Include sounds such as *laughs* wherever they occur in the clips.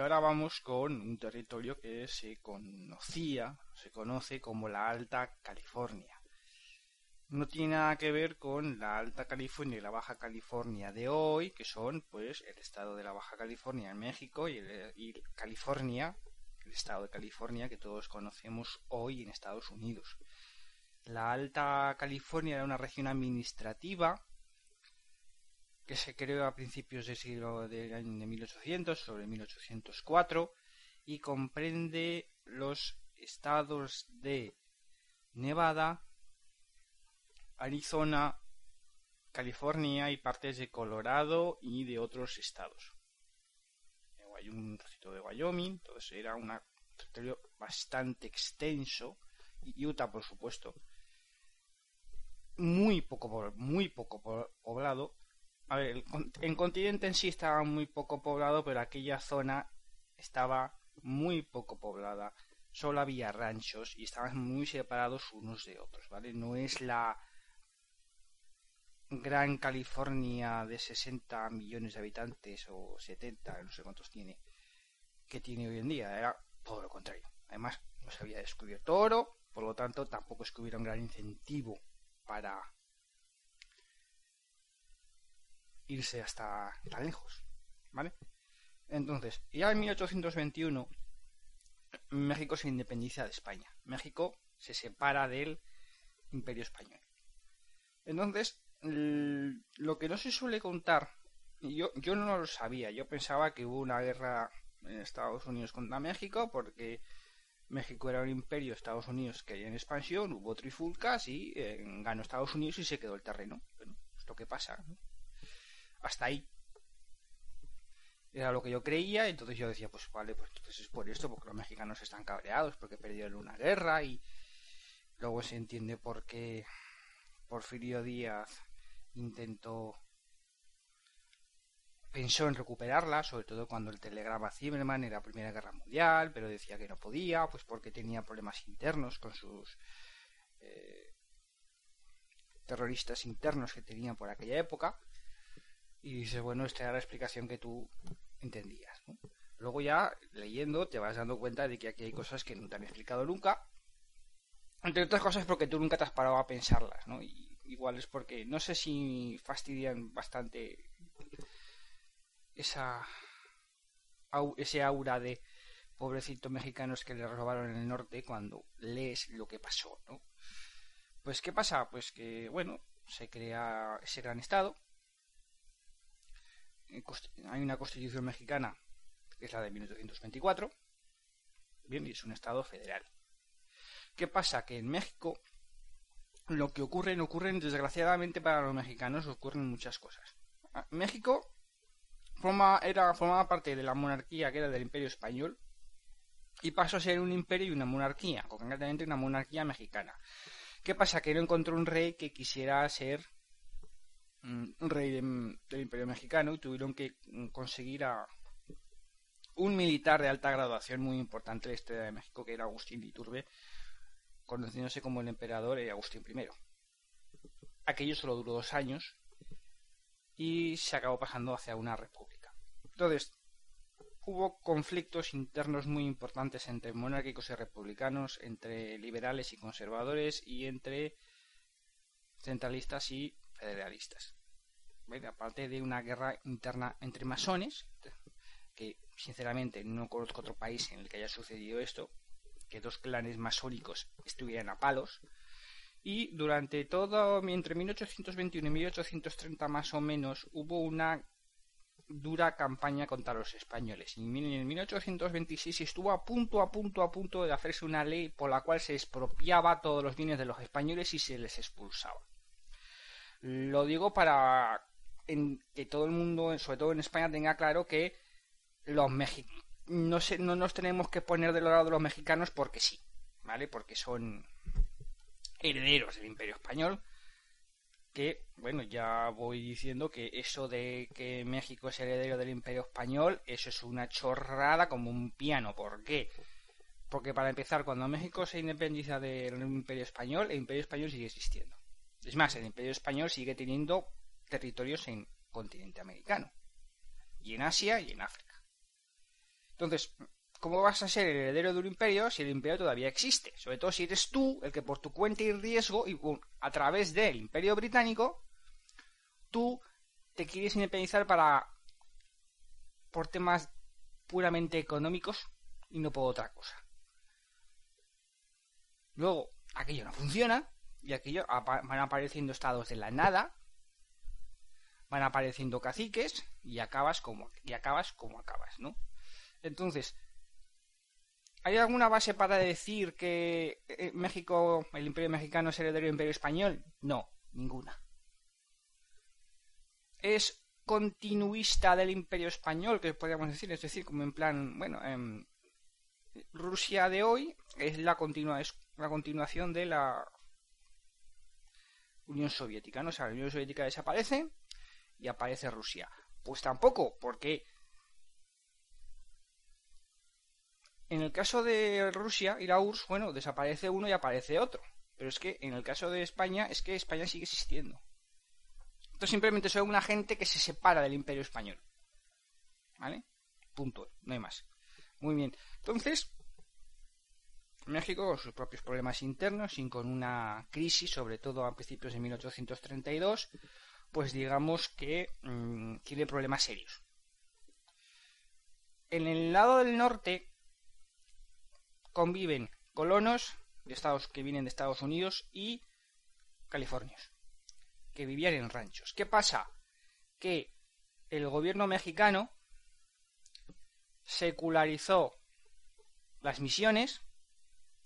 ahora vamos con un territorio que se conocía, se conoce como la Alta California. No tiene nada que ver con la Alta California y la Baja California de hoy, que son pues el estado de la Baja California en México y, y California, el estado de California que todos conocemos hoy en Estados Unidos. La Alta California era una región administrativa que se creó a principios del siglo de, de 1800, sobre 1804, y comprende los estados de Nevada, Arizona, California y partes de Colorado y de otros estados. Hay un trocito de Wyoming, entonces era un territorio bastante extenso, y Utah por supuesto, muy poco, muy poco poblado, a ver, el, continente en sí estaba muy poco poblado, pero aquella zona estaba muy poco poblada. Solo había ranchos y estaban muy separados unos de otros, ¿vale? No es la gran California de 60 millones de habitantes o 70, no sé cuántos tiene, que tiene hoy en día. Era todo lo contrario. Además, no se había descubierto oro, por lo tanto, tampoco es que hubiera un gran incentivo para irse hasta tan lejos, ¿vale? Entonces, ya en 1821 México se independiza de España. México se separa del Imperio Español. Entonces, lo que no se suele contar, yo, yo no lo sabía, yo pensaba que hubo una guerra en Estados Unidos contra México porque México era un imperio, Estados Unidos quería en expansión, hubo trifulcas y eh, ganó Estados Unidos y se quedó el terreno. Bueno, esto que pasa, ¿no? Hasta ahí. Era lo que yo creía, entonces yo decía, pues vale, pues entonces es por esto, porque los mexicanos están cabreados, porque perdieron una guerra y luego se entiende por qué Porfirio Díaz intentó pensó en recuperarla, sobre todo cuando el telegrama Zimmerman era la Primera Guerra Mundial, pero decía que no podía, pues porque tenía problemas internos con sus eh, terroristas internos que tenía por aquella época. Y dices, bueno, esta era la explicación que tú entendías. Luego ya, leyendo, te vas dando cuenta de que aquí hay cosas que no te han explicado nunca. Entre otras cosas porque tú nunca te has parado a pensarlas, ¿no? Y igual es porque no sé si fastidian bastante esa ese aura de pobrecitos mexicanos que le robaron en el norte cuando lees lo que pasó, ¿no? Pues ¿qué pasa? Pues que, bueno, se crea ese gran estado, hay una constitución mexicana, que es la de 1824, bien, y es un estado federal. ¿Qué pasa? Que en México lo que ocurre, no ocurren, desgraciadamente para los mexicanos, ocurren muchas cosas. Ah, México forma, era, formaba parte de la monarquía que era del Imperio Español y pasó a ser un imperio y una monarquía, concretamente una monarquía mexicana. ¿Qué pasa? Que no encontró un rey que quisiera ser un rey del Imperio Mexicano y tuvieron que mm, conseguir a un militar de alta graduación muy importante de la historia de México, que era Agustín Iturbe, conociéndose como el emperador Agustín I. Aquello solo duró dos años y se acabó pasando hacia una república. Entonces, hubo conflictos internos muy importantes entre monárquicos y republicanos, entre liberales y conservadores y entre centralistas y federalistas. Aparte de una guerra interna entre masones, que sinceramente no conozco otro país en el que haya sucedido esto, que dos clanes masónicos estuvieran a palos. Y durante todo, entre 1821 y 1830 más o menos, hubo una dura campaña contra los españoles. Y en 1826 estuvo a punto, a punto, a punto de hacerse una ley por la cual se expropiaba todos los bienes de los españoles y se les expulsaba. Lo digo para que todo el mundo, sobre todo en España, tenga claro que los mexicanos no, no nos tenemos que poner del lado de los mexicanos porque sí, ¿vale? Porque son herederos del Imperio Español. Que, bueno, ya voy diciendo que eso de que México es heredero del Imperio Español, eso es una chorrada como un piano. ¿Por qué? Porque para empezar, cuando México se independiza del Imperio Español, el Imperio Español sigue existiendo. Es más, el Imperio Español sigue teniendo territorios en continente americano, y en Asia y en África. Entonces, ¿cómo vas a ser el heredero de un imperio si el imperio todavía existe? Sobre todo si eres tú el que por tu cuenta y riesgo y a través del imperio británico, tú te quieres independizar para por temas puramente económicos y no por otra cosa. Luego, aquello no funciona y aquello van apareciendo estados de la nada, van apareciendo caciques y acabas como y acabas como acabas, ¿no? Entonces, ¿hay alguna base para decir que eh, México, el Imperio mexicano es heredero del Imperio español? No, ninguna. Es continuista del Imperio español, que podríamos decir, es decir, como en plan, bueno, em, Rusia de hoy es la continua es la continuación de la Unión Soviética, ¿no? O sea, la Unión Soviética desaparece y aparece Rusia. Pues tampoco, porque en el caso de Rusia y la URSS, bueno, desaparece uno y aparece otro. Pero es que en el caso de España, es que España sigue existiendo. Esto simplemente son una gente que se separa del imperio español. ¿Vale? Punto. No hay más. Muy bien. Entonces, Con sus propios problemas internos y con una crisis, sobre todo a principios de 1832, pues digamos que mm, tiene problemas serios. En el lado del norte conviven colonos de Estados que vienen de Estados Unidos y californios que vivían en ranchos. ¿Qué pasa? Que el gobierno mexicano secularizó las misiones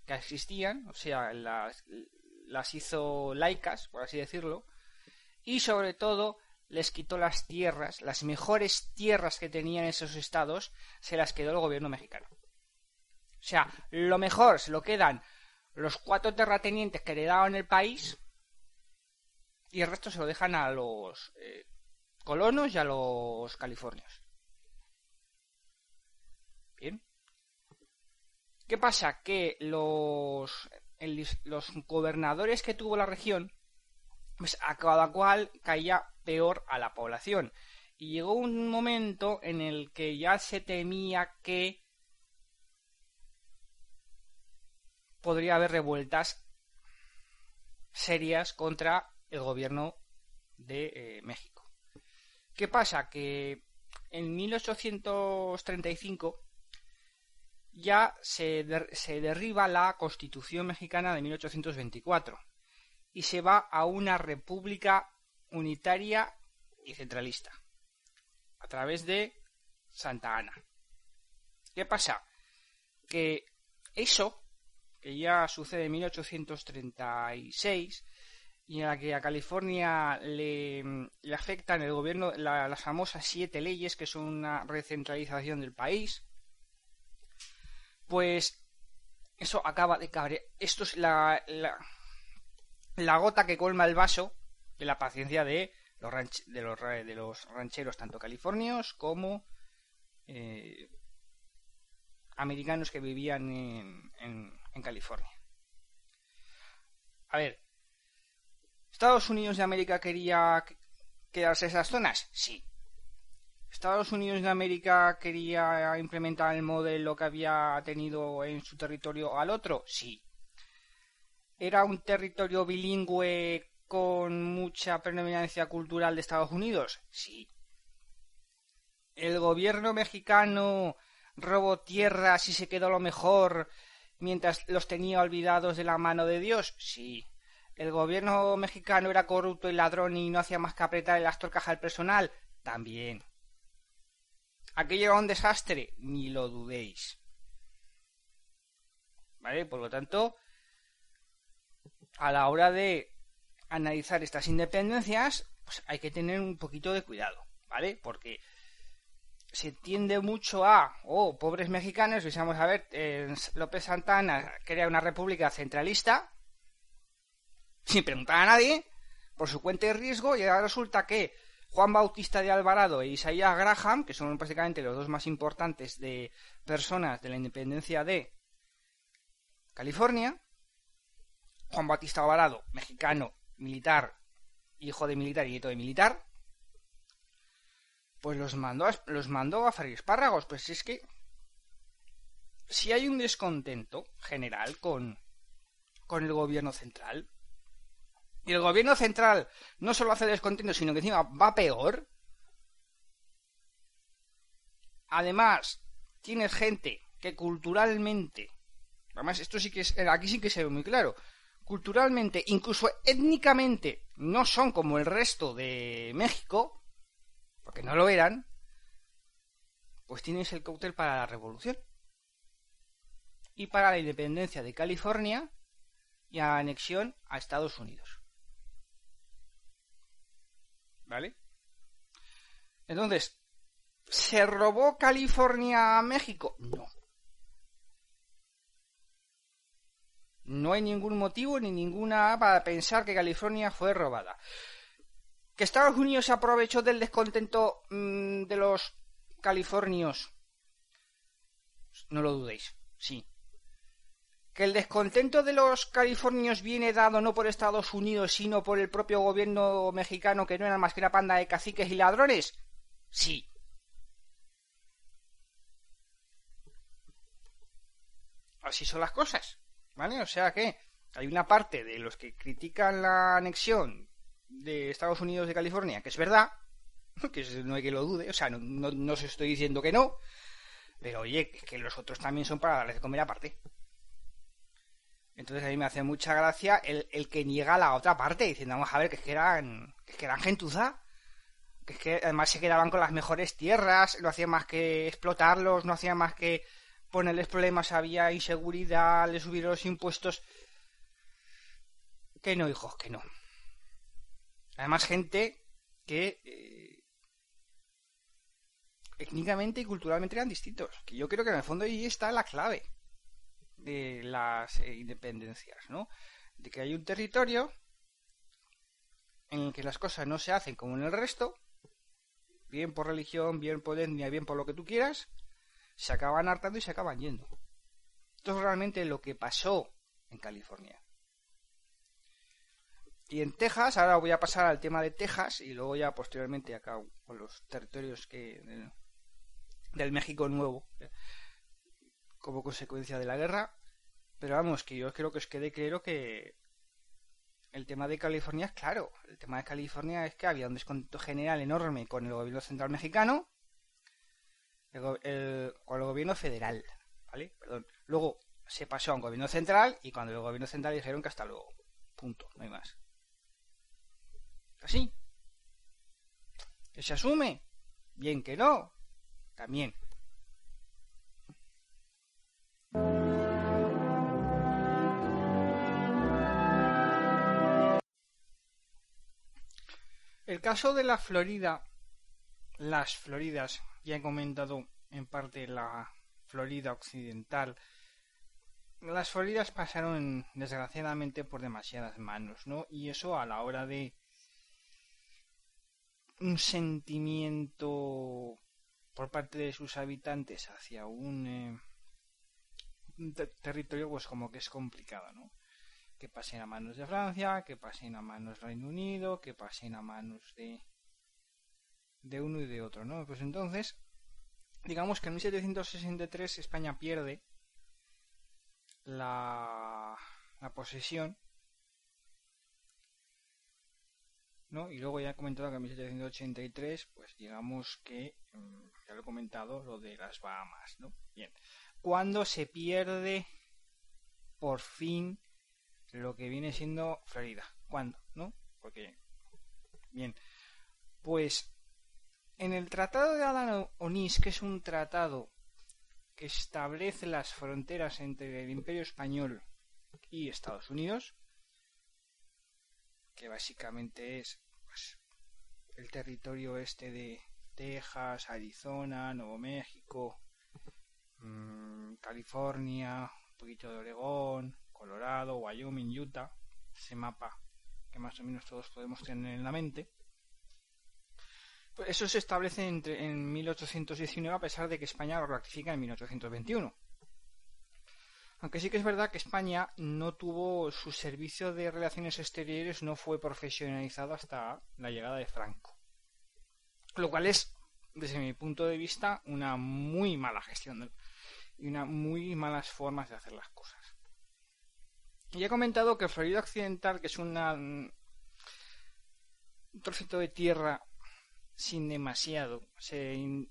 que existían, o sea, las, las hizo laicas, por así decirlo, y sobre todo les quitó las tierras, las mejores tierras que tenían esos estados, se las quedó el gobierno mexicano. O sea, lo mejor se lo quedan los cuatro terratenientes que heredaban el país y el resto se lo dejan a los eh, colonos y a los californios. Bien. ¿Qué pasa? Que los, los gobernadores que tuvo la región pues a cada cual caía peor a la población. Y llegó un momento en el que ya se temía que podría haber revueltas serias contra el gobierno de eh, México. ¿Qué pasa? Que en 1835 ya se, se derriba la Constitución mexicana de 1824 y se va a una república unitaria y centralista a través de Santa Ana. ¿Qué pasa? Que eso, que ya sucede en 1836, y en la que a California le, le afectan el gobierno las famosas siete leyes, que son una recentralización del país, pues eso acaba de cabrear. Esto es la, gota que colma el vaso de la paciencia de los rancheros, tanto californios como eh, americanos que vivían en, en, California. A ver, ¿Estados Unidos de América quería quedarse esas zonas? Sí. ¿Estados Unidos de América quería implementar el modelo que había tenido en su territorio al otro? Sí. ¿Era un territorio bilingüe con mucha predominancia cultural de Estados Unidos? Sí. ¿El gobierno mexicano robó tierras y se quedó lo mejor mientras los tenía olvidados de la mano de Dios? Sí. ¿El gobierno mexicano era corrupto y ladrón y no hacía más que apretar las torcas al personal? También. ¿Aquello era un desastre? Ni lo dudéis. ¿Vale? Por lo tanto, a la hora de analizar estas independencias, pues hay que tener un poquito de cuidado, ¿vale? Porque se tiende mucho a, oh, pobres mexicanos, vamos a ver, López Santana crea una república centralista, sin preguntar a nadie, por su cuenta de riesgo, y ahora resulta que Juan Bautista de Alvarado e Isaías Graham, que son prácticamente los dos más importantes de personas de la independencia de California, Juan Bautista Alvarado, mexicano, militar, hijo de militar y nieto de militar, pues los mandó a, los mandó a espárragos. Pues es que si hay un descontento general con, con el gobierno central, y el gobierno central no solo hace descontento, sino que encima va peor, además tienes gente que culturalmente, además esto sí que es, aquí sí que se ve muy claro, culturalmente, incluso étnicamente, no son como el resto de México, porque no lo eran, pues tienes el cóctel para la revolución y para la independencia de California y la anexión a Estados Unidos. ¿Vale? Entonces, ¿se robó California a México? No. No hay ningún motivo ni ninguna para pensar que California fue robada. ¿Que Estados Unidos se aprovechó del descontento mm, de los californios? No lo dudéis, sí. ¿Que el descontento de los californios viene dado no por Estados Unidos, sino por el propio gobierno mexicano que no era más que una panda de caciques y ladrones? Sí. Así son las cosas. ¿Vale? O sea que hay una parte de los que critican la anexión de Estados Unidos de California, que es verdad, *laughs* que no hay que lo dude, o sea, no, no, os estoy diciendo que no, pero oye, que los otros también son para darles de comer aparte. Entonces a mí me hace mucha gracia el, el que niega la otra parte, diciendo, vamos a ver, que es que eran, que eran gentuza, que es que además se quedaban con las mejores tierras, no hacían más que explotarlos, no hacían más que ponerles problemas, había inseguridad, les subieron los impuestos. Que no, hijos, que no. Además, gente que eh, étnicamente y culturalmente eran distintos. Que yo creo que en el fondo ahí está la clave de las eh, independencias, ¿no? De que hay un territorio en el que las cosas no se hacen como en el resto, bien por religión, bien por etnia, bien por lo que tú quieras, se acaban hartando y se acaban yendo. Esto es realmente lo que pasó en California. Y en Texas, ahora voy a pasar al tema de Texas y luego ya posteriormente acá con los territorios que del, México Nuevo eh, como consecuencia de la guerra. Pero vamos, que yo creo que os quede claro que el tema de California es claro. El tema de California es que había un descontento general enorme con el gobierno central mexicano el, con el gobierno federal, ¿vale? Perdón. Luego se pasó a un gobierno central y cuando el gobierno central dijeron que hasta luego. Punto, no hay más. Así. ¿Que se asume? Bien que no. También. Caso de la Florida, las Floridas, ya he comentado en parte la Florida occidental. Las Floridas pasaron desgraciadamente por demasiadas manos, ¿no? Y eso a la hora de un sentimiento por parte de sus habitantes hacia un, eh, territorio pues como que es complicado, ¿no? Que pasen a manos de Francia, que pasen a manos del Reino Unido, que pasen a manos de de uno y de otro, ¿no? Pues entonces, digamos que en 1763 España pierde la, la posesión, ¿no? Y luego ya he comentado que en 1783, pues digamos que, mm, ya lo he comentado, lo de las Bahamas, ¿no? Bien, cuando se pierde por fin lo que viene siendo Florida? ¿Cuándo? ¿No? Porque, bien, pues en el Tratado de Adán Onís, que es un tratado que establece las fronteras entre el Imperio Español y Estados Unidos, que básicamente es pues, el territorio este de Texas, Arizona, Nuevo México, mm, California, un poquito de Oregón, Colorado, Wyoming, Utah, ese mapa que más o menos todos podemos tener en la mente. Pues eso se establece entre, en 1819 a pesar de que España lo ratifica en 1821. Aunque sí que es verdad que España no tuvo su servicio de relaciones exteriores, no fue profesionalizado hasta la llegada de Franco. Lo cual es, desde mi punto de vista, una muy mala gestión y unas muy malas formas de hacer las cosas. Y he comentado que Florida Occidental, que es una, un trocito de tierra sin demasiado, se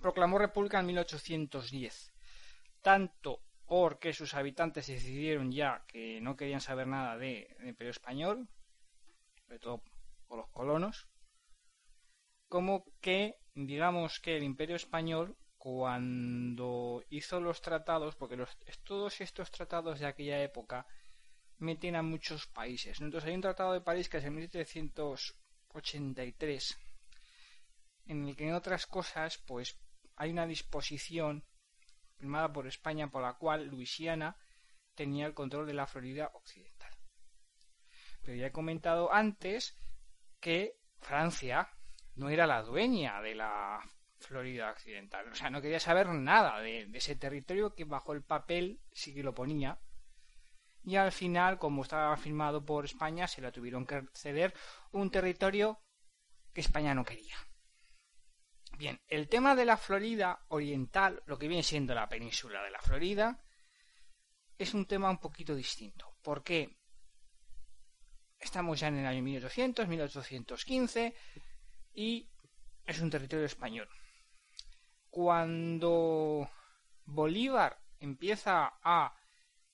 proclamó república en 1810. Tanto porque sus habitantes decidieron ya que no querían saber nada de, del Imperio Español, sobre todo por los colonos, como que digamos que el Imperio Español cuando hizo los tratados, porque todos estos tratados de aquella época meten a muchos países. Entonces hay un tratado de París que es de 1783, en el que en otras cosas, pues hay una disposición firmada por España por la cual Luisiana tenía el control de la Florida Occidental. Pero ya he comentado antes que Francia no era la dueña de la Florida Occidental. O sea, no quería saber nada de, ese territorio que bajo el papel sí que lo ponía. Y al final, como estaba firmado por España, se la tuvieron que ceder un territorio que España no quería. Bien, el tema de la Florida Oriental, lo que viene siendo la península de la Florida, es un tema un poquito distinto. ¿Por qué? Estamos ya en el año 1800, 1815 y es un territorio español. Cuando Bolívar empieza a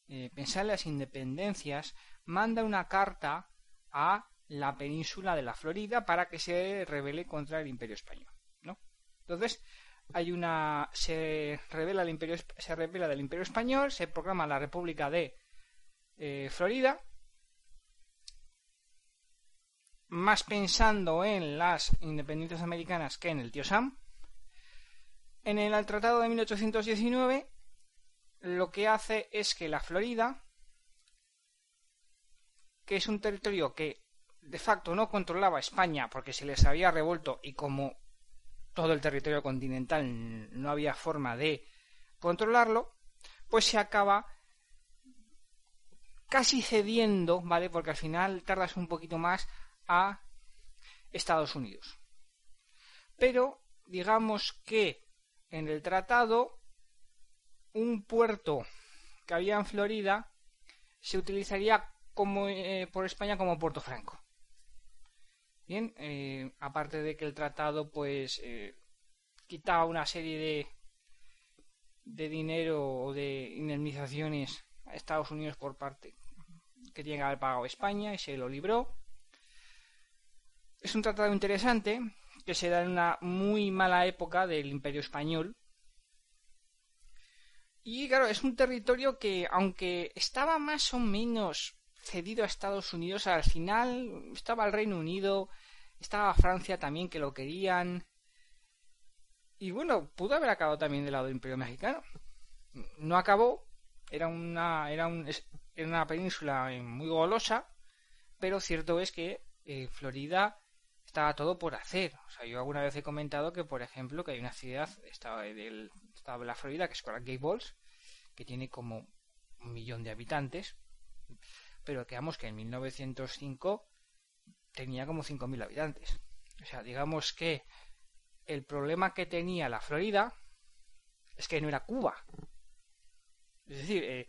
eh, pensar en las independencias, manda una carta a la península de la Florida para que se rebele contra el Imperio español. Entonces, hay una se revela el imperio se revela del Imperio español, se proclama la República de eh, Florida, más pensando en las independencias americanas que en el tío Sam. En el Tratado de 1819 lo que hace es que la Florida, que es un territorio que de facto no controlaba España porque se les había revuelto y como todo el territorio continental no había forma de controlarlo, pues se acaba casi cediendo, ¿vale? Porque al final tardas un poquito más a Estados Unidos. Pero digamos que en el tratado un puerto que había en Florida se utilizaría como eh, por España como Puerto Franco. Bien, eh, aparte de que el tratado pues eh, quitaba una serie de, de dinero o de indemnizaciones a Estados Unidos por parte que tiene que haber pagado España y se lo libró. Es un tratado interesante que se da en una muy mala época del Imperio Español. Y claro, es un territorio que, aunque estaba más o menos cedido a Estados Unidos, al final estaba el Reino Unido, estaba Francia también que lo querían. Y bueno, pudo haber acabado también del lado del Imperio Mexicano. No acabó, era una, era, un, era una península muy golosa, pero cierto es que eh, Florida estaba todo por hacer. O sea, yo alguna vez he comentado que, por ejemplo, que hay una ciudad estaba del estado de la Florida, que es Coral Gables, que tiene como un millón de habitantes, pero digamos que en 1905 tenía como 5.000 habitantes. O sea, digamos que el problema que tenía la Florida es que no era Cuba. Es decir, eh,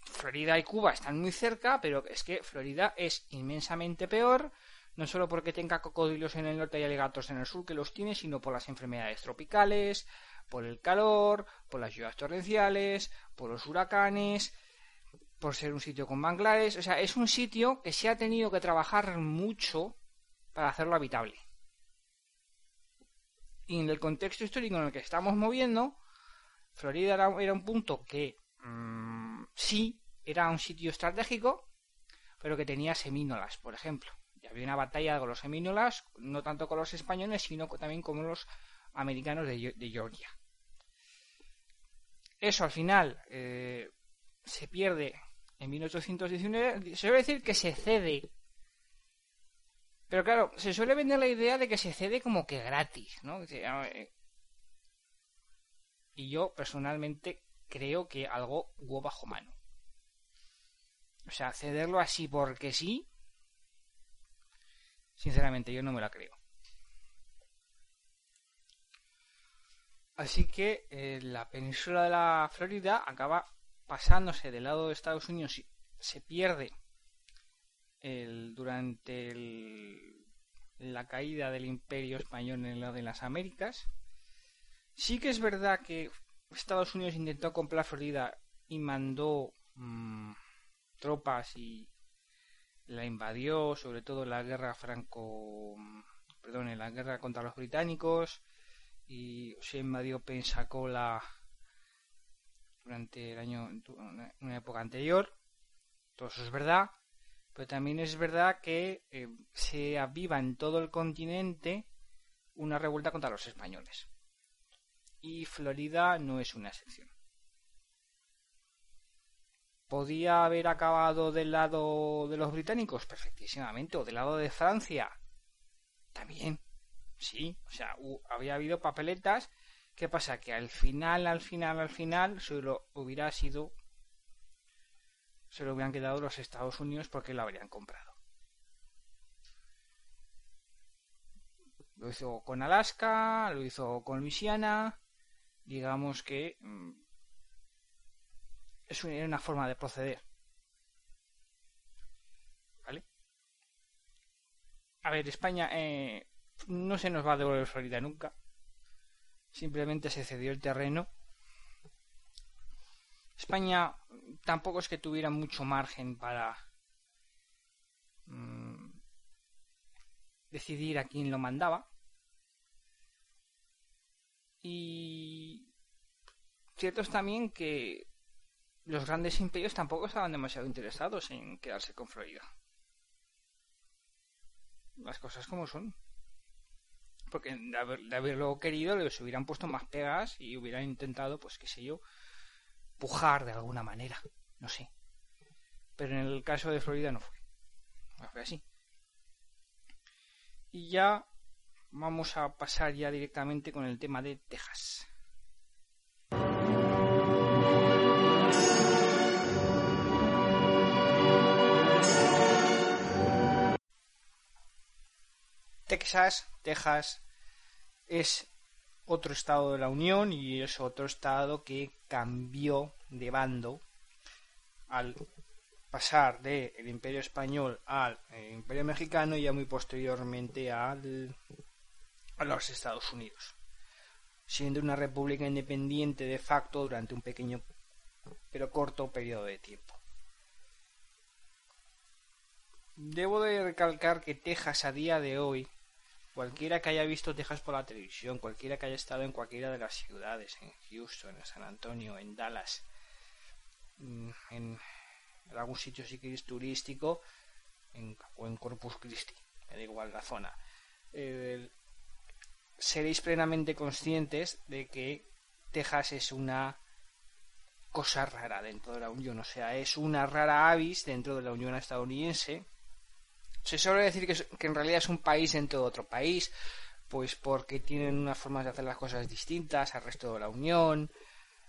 Florida y Cuba están muy cerca, pero es que Florida es inmensamente peor, no solo porque tenga cocodrilos en el norte y alegatos en el sur que los tiene, sino por las enfermedades tropicales, por el calor, por las lluvias torrenciales, por los huracanes, por ser un sitio con manglares. O sea, es un sitio que se ha tenido que trabajar mucho para hacerlo habitable. Y en el contexto histórico en el que estamos moviendo, Florida era, un punto que mm, sí era un sitio estratégico, pero que tenía semínolas, por ejemplo. Había una batalla con los semínolas, no tanto con los españoles, sino también con los americanos de, Georgia. Eso al final eh, se pierde en 1819, se suele decir que se cede. Pero claro, se suele vender la idea de que se cede como que gratis, ¿no? Eh, y yo personalmente creo que algo hubo bajo mano. O sea, cederlo así porque sí, sinceramente yo no me la creo. Así que eh, la península de la Florida acaba pasándose del lado de Estados Unidos y se pierde el, durante el, la caída del imperio español en el lado de las Américas. Sí que es verdad que Estados Unidos intentó comprar Florida y mandó mm, tropas y la invadió, sobre todo la guerra franco, perdón, la guerra contra los británicos y se invadió Pensacola durante el año, una época anterior. Todo eso es verdad, pero también es verdad que eh, se aviva en todo el continente una revuelta contra los españoles. Y Florida no es una excepción. ¿Podía haber acabado del lado de los británicos? Perfectísimamente. ¿O del lado de Francia? También. Sí. O sea, había habido papeletas. ¿Qué pasa? Que al final, al final, al final, solo hubiera sido. Se lo hubieran quedado los Estados Unidos porque lo habrían comprado. Lo hizo con Alaska, lo hizo con Luisiana. Digamos que mm, es una forma de proceder. ¿Vale? A ver, España eh, no se nos va a devolver Florida nunca. Simplemente se cedió el terreno. España tampoco es que tuviera mucho margen para mm, decidir a quién lo mandaba. Y cierto es también que los grandes imperios tampoco estaban demasiado interesados en quedarse con Florida. Las cosas como son. Porque de, haberlo querido les hubieran puesto más pegas y hubieran intentado, pues qué sé yo, pujar de alguna manera. No sé. Pero en el caso de Florida no fue. No fue así. Y ya vamos a pasar ya directamente con el tema de Texas. Texas, Texas es otro estado de la Unión y es otro estado que cambió de bando al pasar del Imperio Español al eh, Imperio Mexicano y ya muy posteriormente al, a los Estados Unidos, siendo una república independiente de facto durante un pequeño pero corto periodo de tiempo. Debo de recalcar que Texas a día de hoy Cualquiera que haya visto Texas por la televisión, cualquiera que haya estado en cualquiera de las ciudades, en Houston, en San Antonio, en Dallas, mm, en, algún sitio si queréis turístico, o en Corpus Christi, me da igual la zona, seréis plenamente conscientes de que Texas es una cosa rara dentro de la Unión, o sea, es una rara avis dentro de la Unión estadounidense se suele decir que, en realidad es un país dentro de otro país, pues porque tienen unas formas de hacer las cosas distintas al resto de la Unión,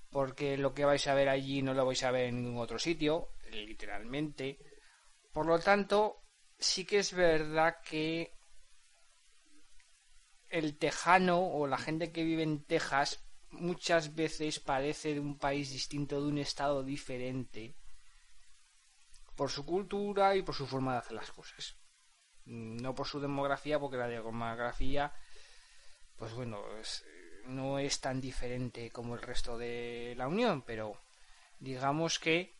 porque lo que vais a ver allí no lo vais a ver en ningún otro sitio, literalmente. Por lo tanto, sí que es verdad que el tejano o la gente que vive en Texas muchas veces parece de un país distinto, de un estado diferente, por su cultura y por su forma de hacer las cosas no por su demografía, porque la demografía, pues bueno, no es tan diferente como el resto de la Unión, pero digamos que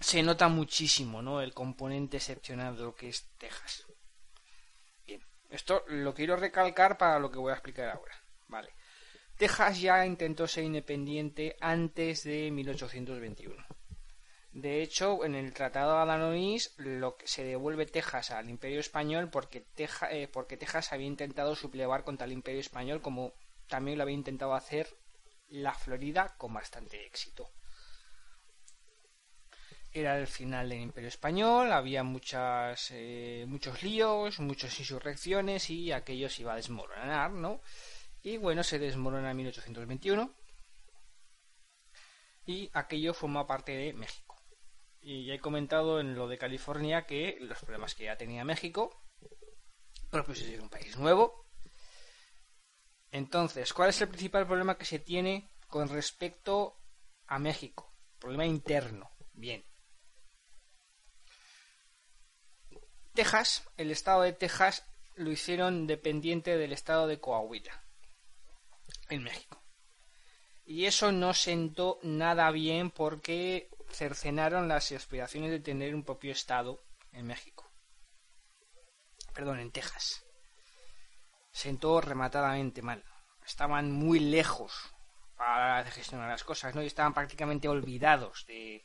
se nota muchísimo, ¿no? El componente excepcional de lo que es Texas. Bien, esto lo quiero recalcar para lo que voy a explicar ahora, ¿vale? Texas ya intentó ser independiente antes de 1821 de hecho, en el Tratado de Adanois lo que se devuelve Texas al Imperio Español porque, eh, porque Texas había intentado suplevar contra el Imperio Español como también lo había intentado hacer la Florida con bastante éxito. Era el final del Imperio Español, había eh, muchos líos, muchas insurrecciones y aquello se iba a desmoronar, ¿no? Y bueno, se desmorona en 1821 y aquello forma parte de México. Y ya he comentado en lo de California que los problemas que ya tenía México, pero pues es un país nuevo. Entonces, ¿cuál es el principal problema que se tiene con respecto a México? Problema interno. Bien. Texas, el estado de Texas lo hicieron dependiente del estado de Coahuila, en México. Y eso no sentó nada bien porque cercenaron las aspiraciones de tener un propio estado en México. Perdón, en Texas. Sentó rematadamente mal. Estaban muy lejos para gestionar las cosas, ¿no? Y estaban prácticamente olvidados de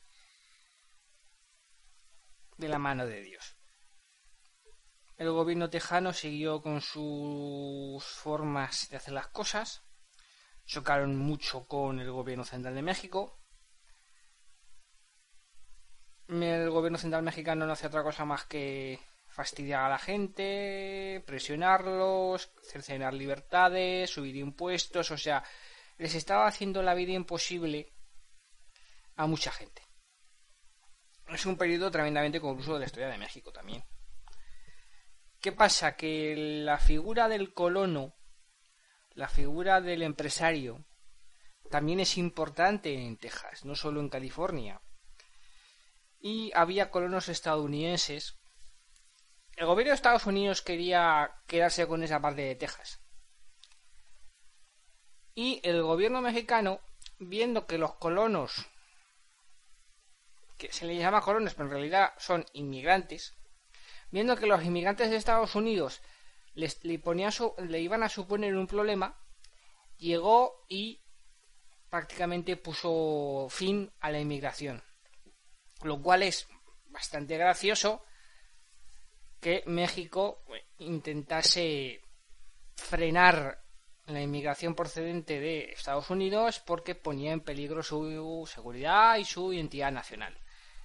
de la mano de Dios. El gobierno tejano siguió con sus formas de hacer las cosas. Chocaron mucho con el gobierno central de México. El gobierno central mexicano no hacía otra cosa más que fastidiar a la gente, presionarlos, cercenar libertades, subir impuestos, o sea, les estaba haciendo la vida imposible a mucha gente. Es un periodo tremendamente concluso de la historia de México también. ¿Qué pasa? Que la figura del colono, la figura del empresario, también es importante en Texas, no solo en California. Y había colonos estadounidenses. El gobierno de Estados Unidos quería quedarse con esa parte de Texas. Y el gobierno mexicano, viendo que los colonos, que se les llama colonos, pero en realidad son inmigrantes, viendo que los inmigrantes de Estados Unidos les, le, le iban a suponer un problema, llegó y prácticamente puso fin a la inmigración. Lo cual es bastante gracioso que México intentase frenar la inmigración procedente de Estados Unidos porque ponía en peligro su seguridad y su identidad nacional.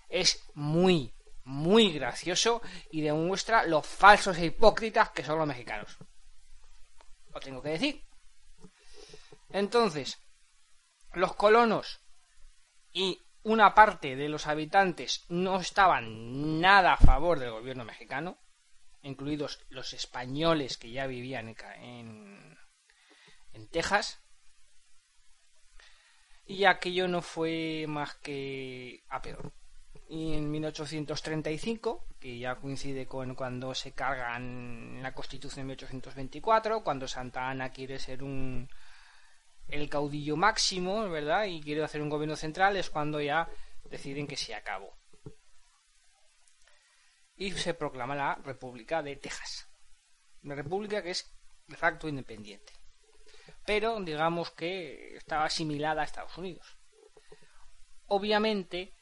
Es muy, muy gracioso y demuestra lo falsos e hipócritas que son los mexicanos. Lo tengo que decir. Entonces, los colonos y una parte de los habitantes no estaban nada a favor del gobierno mexicano, incluidos los españoles que ya vivían en, en Texas. Y aquello no fue más que a peor y en 1835, que ya coincide con cuando se cargan la Constitución de 1824, cuando Santa Ana quiere ser un el caudillo máximo, ¿verdad? Y quiere hacer un gobierno central, es cuando ya deciden que se acabó. Y se proclama la República de Texas. Una república que es de facto independiente. Pero digamos que estaba asimilada a Estados Unidos. Obviamente,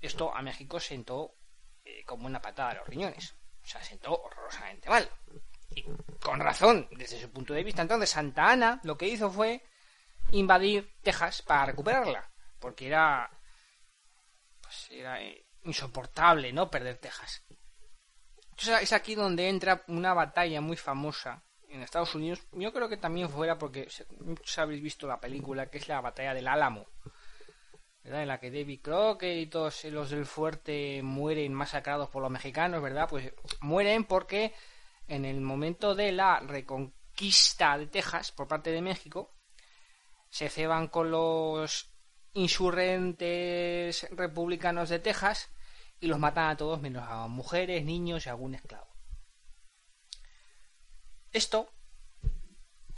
esto a México sentó eh, como una patada a los riñones. O sea, sentó horrorosamente mal. Y con razón, desde su punto de vista. Entonces, Santa Ana lo que hizo fue invadir Texas para recuperarla. Porque era. Pues era insoportable, ¿no? Perder Texas. Entonces, es aquí donde entra una batalla muy famosa en Estados Unidos. Yo creo que también fuera porque muchos habéis visto la película, que es la batalla del Álamo en la que David Crockett y todos los del fuerte mueren masacrados por los mexicanos, ¿verdad? Pues mueren porque en el momento de la reconquista de Texas por parte de México, se ceban con los insurrentes republicanos de Texas y los matan a todos menos a mujeres, niños y algún esclavo. Esto,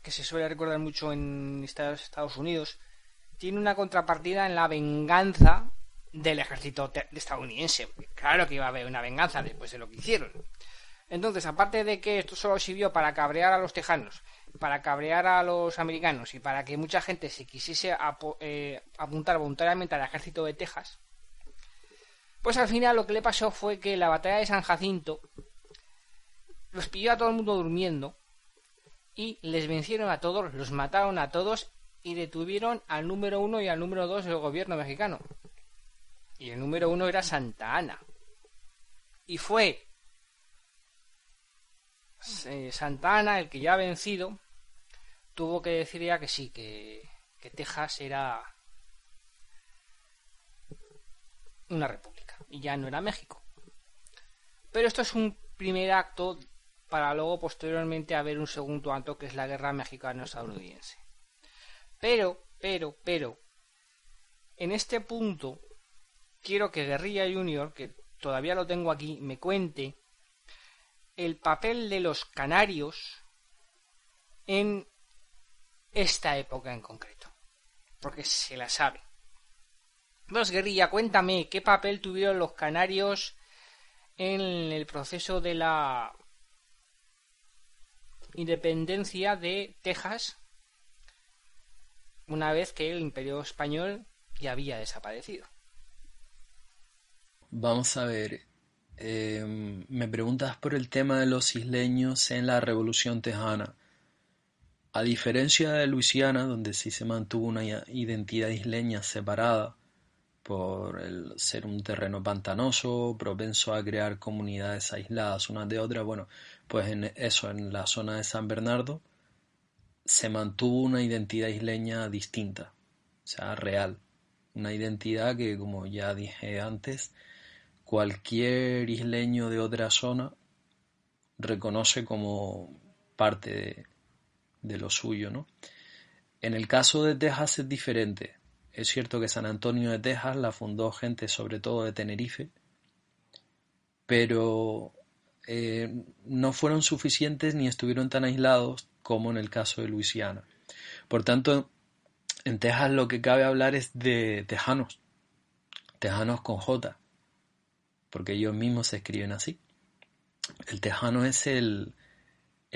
que se suele recordar mucho en Estados Unidos, tiene una contrapartida en la venganza del ejército estadounidense. Claro que iba a haber una venganza después de lo que hicieron. Entonces, aparte de que esto solo sirvió para cabrear a los tejanos, para cabrear a los americanos y para que mucha gente se quisiese eh, apuntar voluntariamente al ejército de Texas, pues al final lo que le pasó fue que la batalla de San Jacinto los pilló a todo el mundo durmiendo y les vencieron a todos, los mataron a todos y detuvieron al número uno y al número dos del gobierno mexicano. Y el número uno era Santa Ana. Y fue eh, Santa Ana el que ya ha vencido, tuvo que decir ya que sí, que, Texas era una república y ya no era México. Pero esto es un primer acto para luego posteriormente haber un segundo acto que es la guerra mexicano-estadounidense. Pero, pero, pero, en este punto quiero que Guerrilla Junior, que todavía lo tengo aquí, me cuente el papel de los canarios en esta época en concreto. Porque se la sabe. Pues Guerrilla, cuéntame qué papel tuvieron los canarios en el proceso de la independencia de Texas una vez que el imperio español ya había desaparecido. Vamos a ver, em, me preguntas por el tema de los isleños en la Revolución Tejana. A diferencia de Luisiana, donde sí se mantuvo una identidad isleña separada por el ser un terreno pantanoso, propenso a crear comunidades aisladas unas de otras, bueno, pues en eso, en la zona de San Bernardo, se mantuvo una identidad isleña distinta, o sea, real. Una identidad que, como ya dije antes, cualquier isleño de otra zona reconoce como parte de, lo suyo, ¿no? En el caso de Texas es diferente. Es cierto que San Antonio de Texas la fundó gente sobre todo de Tenerife, pero eh, no fueron suficientes ni estuvieron tan aislados como en el caso de Luisiana. Por tanto, en Texas lo que cabe hablar es de tejanos, tejanos con J, porque ellos mismos se escriben así. El tejano es el,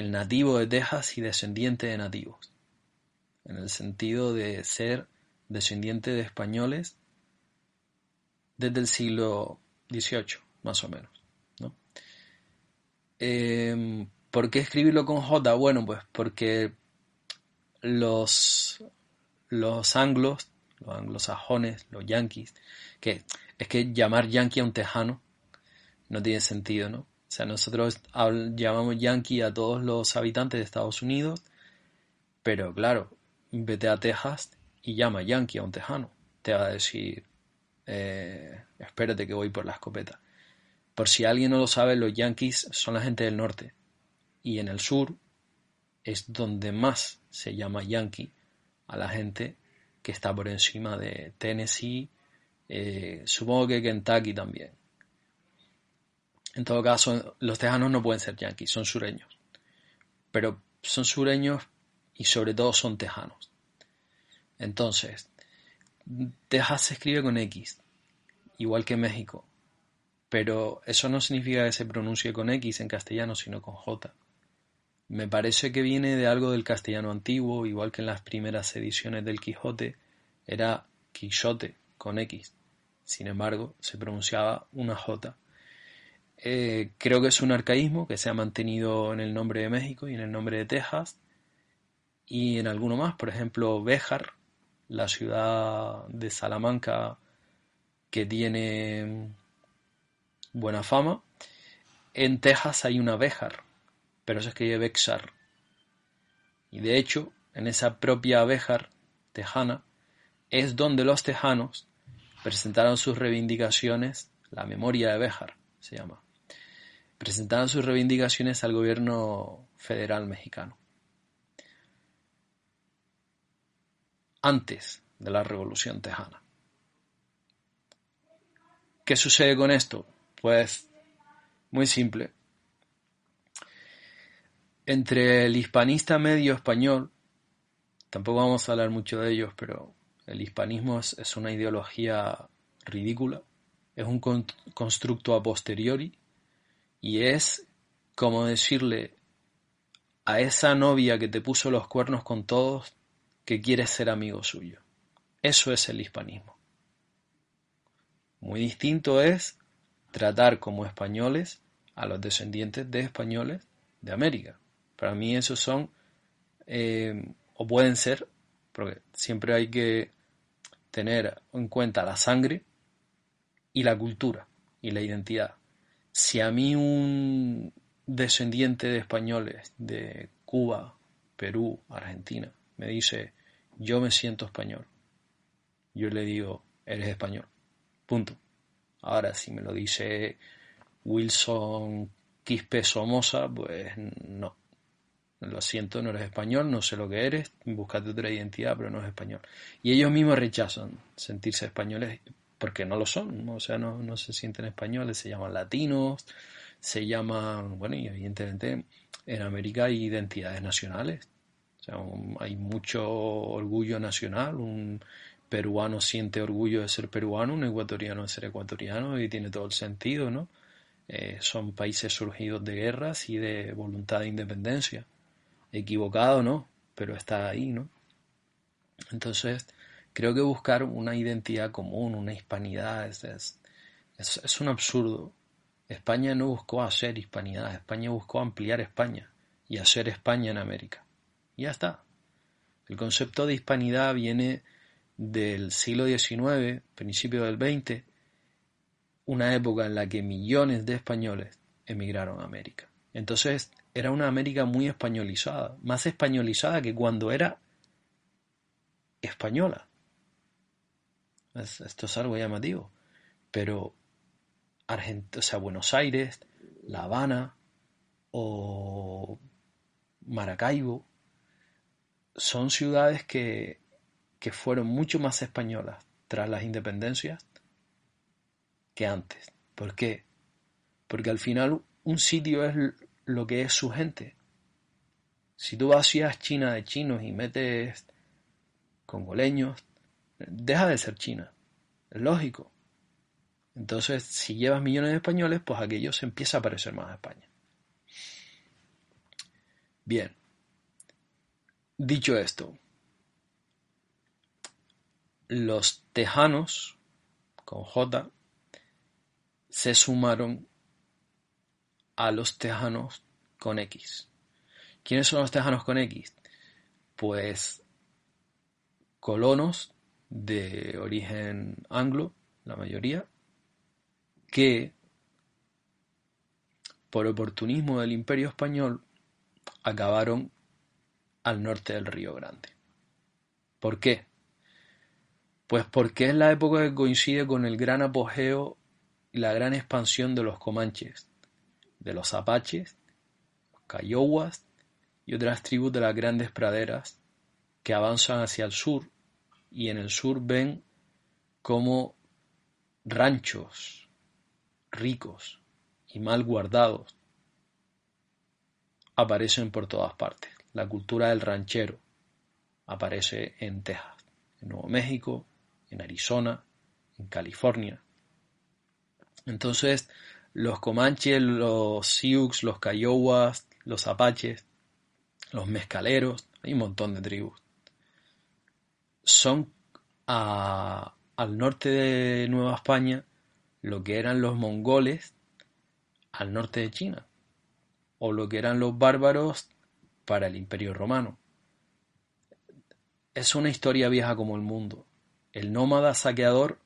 el nativo de Texas y descendiente de nativos, en el sentido de ser descendiente de españoles desde el siglo XVIII, más o menos. ¿no? Em, ¿Por qué escribirlo con J? Bueno, pues porque los, los anglos, los anglosajones, los yanquis, que es que llamar yanqui a un tejano no tiene sentido, ¿no? O sea, nosotros llamamos yanqui a todos los habitantes de Estados Unidos, pero claro, vete a Texas y llama yanqui a un tejano. Te va a decir, eh, espérate que voy por la escopeta. Por si alguien no lo sabe, los yanquis son la gente del norte y en el sur es donde más se llama yankee a la gente que está por encima de Tennessee, eh, supongo que Kentucky también. En todo caso, los tejanos no pueden ser yankees, son sureños. Pero son sureños y sobre todo son tejanos. Entonces, Texas se escribe con X, igual que México. Pero eso no significa que se pronuncie con X en castellano, sino con J. Me parece que viene de algo del castellano antiguo, igual que en las primeras ediciones del Quijote era Quixote con X. Sin embargo, se pronunciaba una J. Eh, creo que es un arcaísmo que se ha mantenido en el nombre de México y en el nombre de Texas y en alguno más, por ejemplo, Béjar, la ciudad de Salamanca que tiene buena fama. En Texas hay una Béjar, pero se escribe Bexar. Y de hecho, en esa propia Béjar tejana, es donde los tejanos presentaron sus reivindicaciones, la memoria de Béjar se llama, presentaron sus reivindicaciones al gobierno federal mexicano. Antes de la revolución tejana. ¿Qué sucede con esto? Pues muy simple entre el hispanista medio español, tampoco vamos a hablar mucho de ellos, pero el hispanismo es, una ideología ridícula, es un constructo a posteriori y es como decirle a esa novia que te puso los cuernos con todos que quieres ser amigo suyo. Eso es el hispanismo. Muy distinto es tratar como españoles a los descendientes de españoles de América. Para mí esos son, eh, o pueden ser, porque siempre hay que tener en cuenta la sangre y la cultura y la identidad. Si a mí un descendiente de españoles de Cuba, Perú, Argentina, me dice, yo me siento español, yo le digo, eres español. Punto. Ahora, si me lo dice Wilson Quispe Somoza, pues no. Lo siento, no eres español, no sé lo que eres, búscate otra identidad, pero no es español. Y ellos mismos rechazan sentirse españoles porque no lo son, o sea, no, no se sienten españoles, se llaman latinos, se llaman, bueno, y evidentemente en América hay identidades nacionales. O sea, hay mucho orgullo nacional, un peruano siente orgullo de ser peruano, un ecuatoriano de ser ecuatoriano y tiene todo el sentido, ¿no? Eh, son países surgidos de guerras y de voluntad de independencia. Equivocado, ¿no? Pero está ahí, ¿no? Entonces, creo que buscar una identidad común, una hispanidad, es, es, un absurdo. España no buscó hacer hispanidad, España buscó ampliar España y hacer España en América. Y ya está. El concepto de hispanidad viene del siglo XIX, principio del XX, una época en la que millones de españoles emigraron a América. Entonces era una América muy españolizada, más españolizada que cuando era española. Esto es algo llamativo. Pero o sea, Buenos Aires, La Habana o Maracaibo son ciudades que, que fueron mucho más españolas tras las independencias que antes. ¿Por qué? Porque al final un sitio es lo que es su gente. Si tú vacías China de chinos y metes congoleños, deja de ser China. Es lógico. Entonces, si llevas millones de españoles, pues aquello se empieza a parecer más a España. Bien. Dicho esto, los tejanos, con J, se sumaron a los tejanos con X. ¿Quiénes son los tejanos con X? Pues colonos de origen anglo, la mayoría, que por oportunismo del imperio español acabaron al norte del Río Grande. ¿Por qué? Pues porque es la época que coincide con el gran apogeo y la gran expansión de los comanches, de los apaches, los y otras tribus de las grandes praderas que avanzan hacia el sur y en el sur ven como ranchos ricos y mal guardados aparecen por todas partes. La cultura del ranchero aparece en Texas, en Nuevo México, en Arizona, en California. Entonces, los comanches, los sioux, los cayowas, los apaches, los mezcaleros, hay un montón de tribus, son al norte de Nueva España lo que eran los mongoles al norte de China, o lo que eran los bárbaros para el imperio romano. Es una historia vieja como el mundo. El nómada saqueador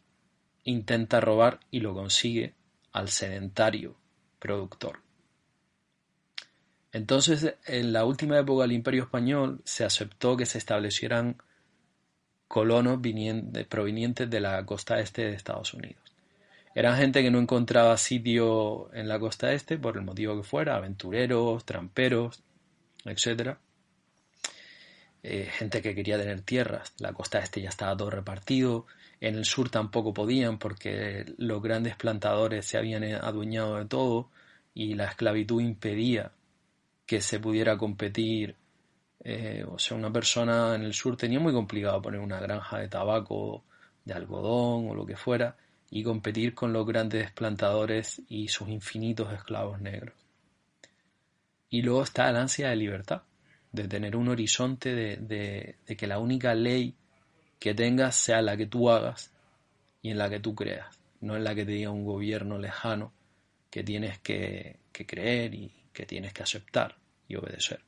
intenta robar y lo consigue al sedentario productor. Entonces, en la última época del Imperio Español se aceptó que se establecieran colonos provenientes de la costa este de Estados Unidos. Eran gente que no encontraba sitio en la costa este, por el motivo que fuera, aventureros, tramperos, etc. Eh, gente que quería tener tierras. La costa este ya estaba todo repartido. En el sur tampoco podían porque los grandes plantadores se habían adueñado de todo y la esclavitud impedía que se pudiera competir. Eh, o sea, una persona en el sur tenía muy complicado poner una granja de tabaco, de algodón o lo que fuera y competir con los grandes plantadores y sus infinitos esclavos negros. Y luego está el ansia de libertad, de tener un horizonte de, que la única ley que tengas sea la que tú hagas y en la que tú creas, no en la que te diga un gobierno lejano que tienes que creer y que tienes que aceptar y obedecer.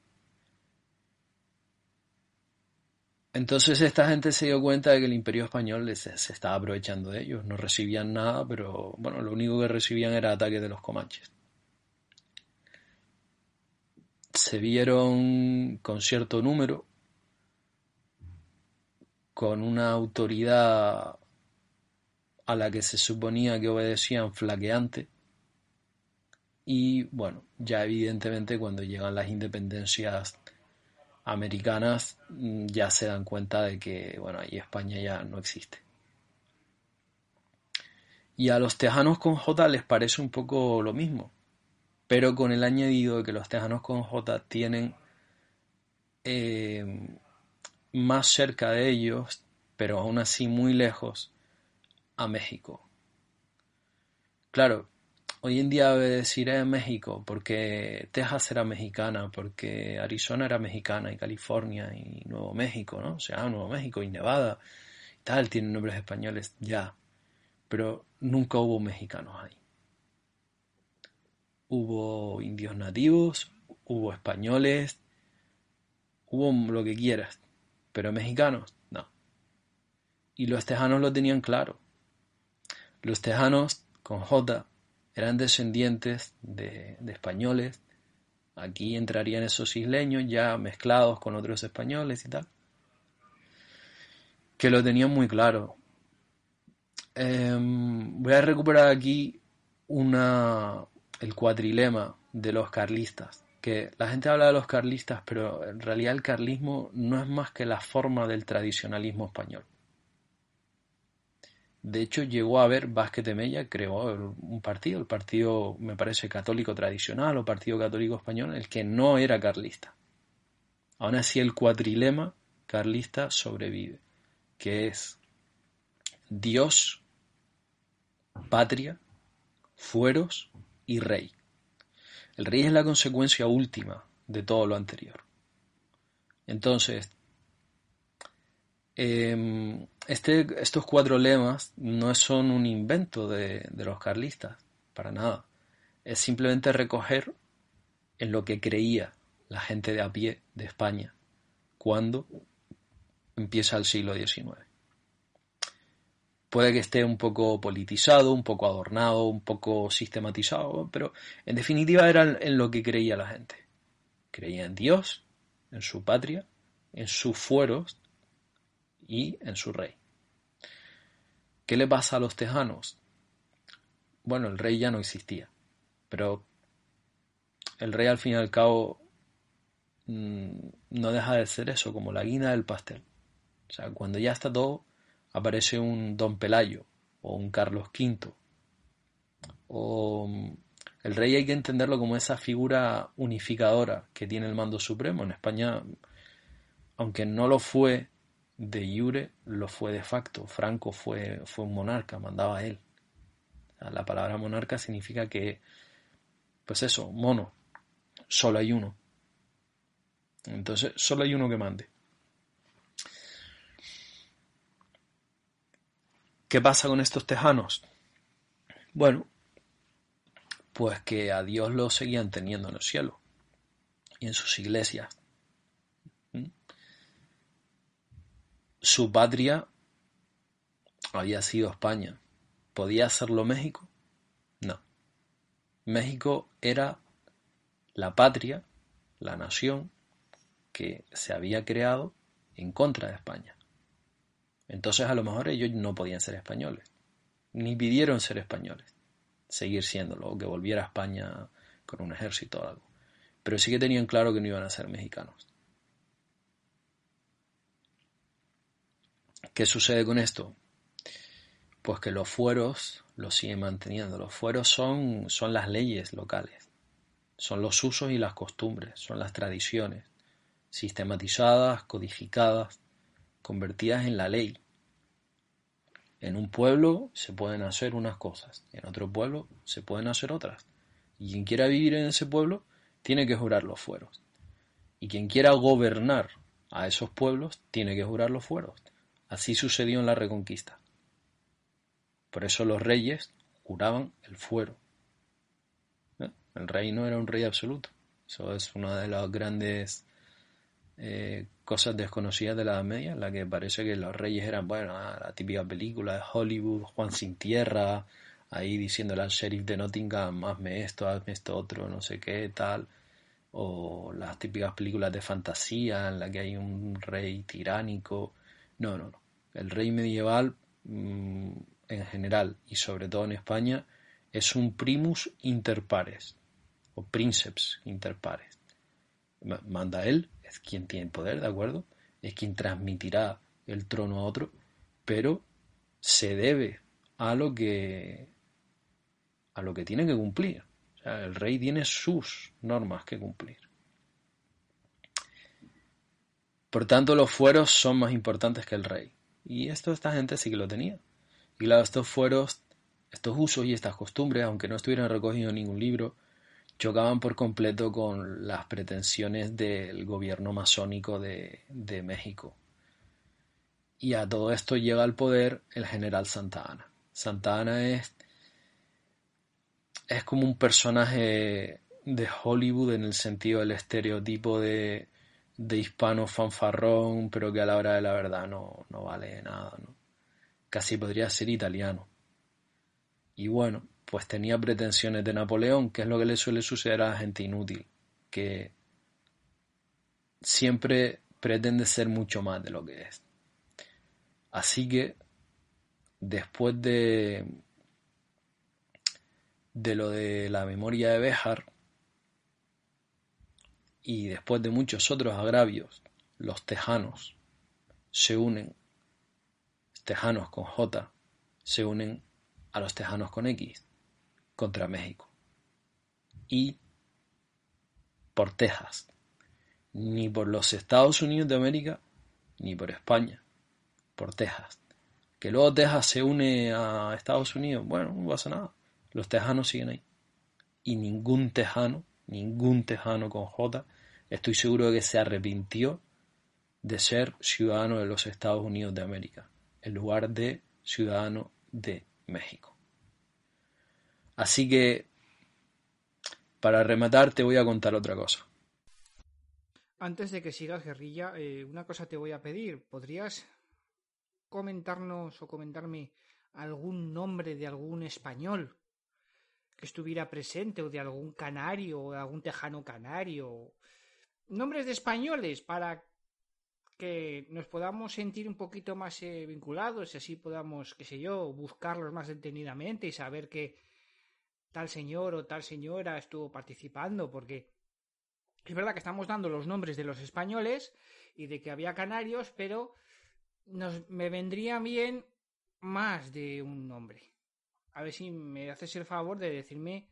Entonces esta gente se dio cuenta de que el imperio español se, estaba aprovechando de ellos. No recibían nada, pero bueno, lo único que recibían era ataques de los comanches. Se vieron con cierto número, con una autoridad a la que se suponía que obedecían flaqueante, Y bueno, ya evidentemente cuando llegan las independencias americanas mm, ya se dan cuenta de que, bueno, ahí España ya no existe. Y a los tejanos con J les parece un poco lo mismo, pero con el añadido de que los tejanos con J tienen eh, más cerca de ellos, pero aún así muy lejos, a México. Claro, hoy en día decir en México porque Texas era mexicana, porque Arizona era mexicana y California y Nuevo México, ¿no? O sea, Nuevo México y Nevada y tal, tienen nombres españoles, ya. Pero nunca hubo mexicanos ahí. Hubo indios nativos, hubo españoles, hubo lo que quieras, pero mexicanos, no. Y los tejanos lo tenían claro. Los tejanos, con J, eran descendientes de, españoles. Aquí entrarían esos isleños ya mezclados con otros españoles y tal. Que lo tenían muy claro. Em, voy a recuperar aquí una, el cuatrilema de los carlistas. Que la gente habla de los carlistas, pero en realidad el carlismo no es más que la forma del tradicionalismo español. De hecho, llegó a ver Vázquez de Mella, creó un partido, el partido, me parece, católico tradicional o Partido Católico Español, el que no era carlista. Aún así, el cuatrilema carlista sobrevive, que es Dios, patria, fueros y rey. El rey es la consecuencia última de todo lo anterior. Entonces, em, este, estos cuatro lemas no son un invento de, de los carlistas, para nada. Es simplemente recoger en lo que creía la gente de a pie de España cuando empieza el siglo XIX puede que esté un poco politizado, un poco adornado, un poco sistematizado, pero en definitiva era en lo que creía la gente. Creía en Dios, en su patria, en sus fueros y en su rey. ¿Qué le pasa a los tejanos? Bueno, el rey ya no existía, pero el rey al fin y al cabo mm, no deja de ser eso, como la guina del pastel. O sea, cuando ya está todo, aparece un Don Pelayo o un Carlos V. O mm, el rey hay que entenderlo como esa figura unificadora que tiene el mando supremo. En España, aunque no lo fue de jure, lo fue de facto. Franco fue, fue un monarca, mandaba a él. la palabra monarca significa que, pues eso, mono, solo hay uno. Entonces, solo hay uno que mande. ¿Qué pasa con estos tejanos? Bueno, pues que a Dios lo seguían teniendo en el cielo y en sus iglesias. Su patria había sido España. ¿Podía serlo México? No. México era la patria, la nación que se había creado en contra de España. Entonces a lo mejor ellos no podían ser españoles, ni pidieron ser españoles, seguir siéndolo, o que volviera a España con un ejército o algo. Pero sí que tenían claro que no iban a ser mexicanos. ¿Qué sucede con esto? Pues que los fueros los siguen manteniendo. Los fueros son, son las leyes locales, son los usos y las costumbres, son las tradiciones, sistematizadas, codificadas, convertidas en la ley. En un pueblo se pueden hacer unas cosas, en otro pueblo se pueden hacer otras. Y quien quiera vivir en ese pueblo tiene que jurar los fueros. Y quien quiera gobernar a esos pueblos tiene que jurar los fueros. Así sucedió en la Reconquista. Por eso los reyes juraban el fuero. ¿Eh? El rey no era un rey absoluto. Eso es una de las grandes eh, cosas desconocidas de la Edad Media, en la que parece que los reyes eran, bueno, ah, la típica película de Hollywood, Juan sin tierra, ahí diciéndole al sheriff de Nottingham, hazme esto, hazme esto otro, no sé qué, tal, o las típicas películas de fantasía en la que hay un rey tiránico. No, no, no. El rey medieval, mm, en general y sobre todo en España, es un primus inter pares. o princeps inter pares. Manda él, es quien tiene poder, ¿de acuerdo? Es quien transmitirá el trono a otro, pero se debe a lo que a lo que tiene que cumplir. O sea, el rey tiene sus normas que cumplir. Por tanto, los fueros son más importantes que el rey. Y esto esta gente sí que lo tenía. Y claro, estos fueros, estos usos y estas costumbres, aunque no estuvieran recogidos en ningún libro, chocaban por completo con las pretensiones del gobierno masónico de, de México. Y a todo esto llega al poder el general Santa Ana. Santa Ana es, es como un personaje de Hollywood en el sentido del estereotipo de, de hispano fanfarrón, pero que a la hora de la verdad no, no vale nada. ¿no? Casi podría ser italiano. Y bueno, pues tenía pretensiones de Napoleón, que es lo que le suele suceder a la gente inútil, que siempre pretende ser mucho más de lo que es. Así que después de, de lo de la memoria de Béjar y después de muchos otros agravios, los tejanos se unen, tejanos con J, se unen a los tejanos con X contra México. Y por Texas, ni por los Estados Unidos de América, ni por España, por Texas. Que luego Texas se une a Estados Unidos, bueno, no pasa nada. Los tejanos siguen ahí. Y ningún tejano, ningún tejano con J, estoy seguro de que se arrepintió de ser ciudadano de los Estados Unidos de América, en lugar de ciudadano de México. Así que, para rematar, te voy a contar otra cosa. Antes de que sigas, guerrilla, eh, una cosa te voy a pedir. ¿Podrías comentarnos o comentarme algún nombre de algún español que estuviera presente o de algún canario o de algún tejano canario? Nombres de españoles para que nos podamos sentir un poquito más eh, vinculados y así podamos, qué sé yo, buscarlos más detenidamente y saber que tal señor o tal señora estuvo participando, porque es verdad que estamos dando los nombres de los españoles y de que había canarios, pero nos, me vendría bien más de un nombre. A ver si me haces el favor de decirme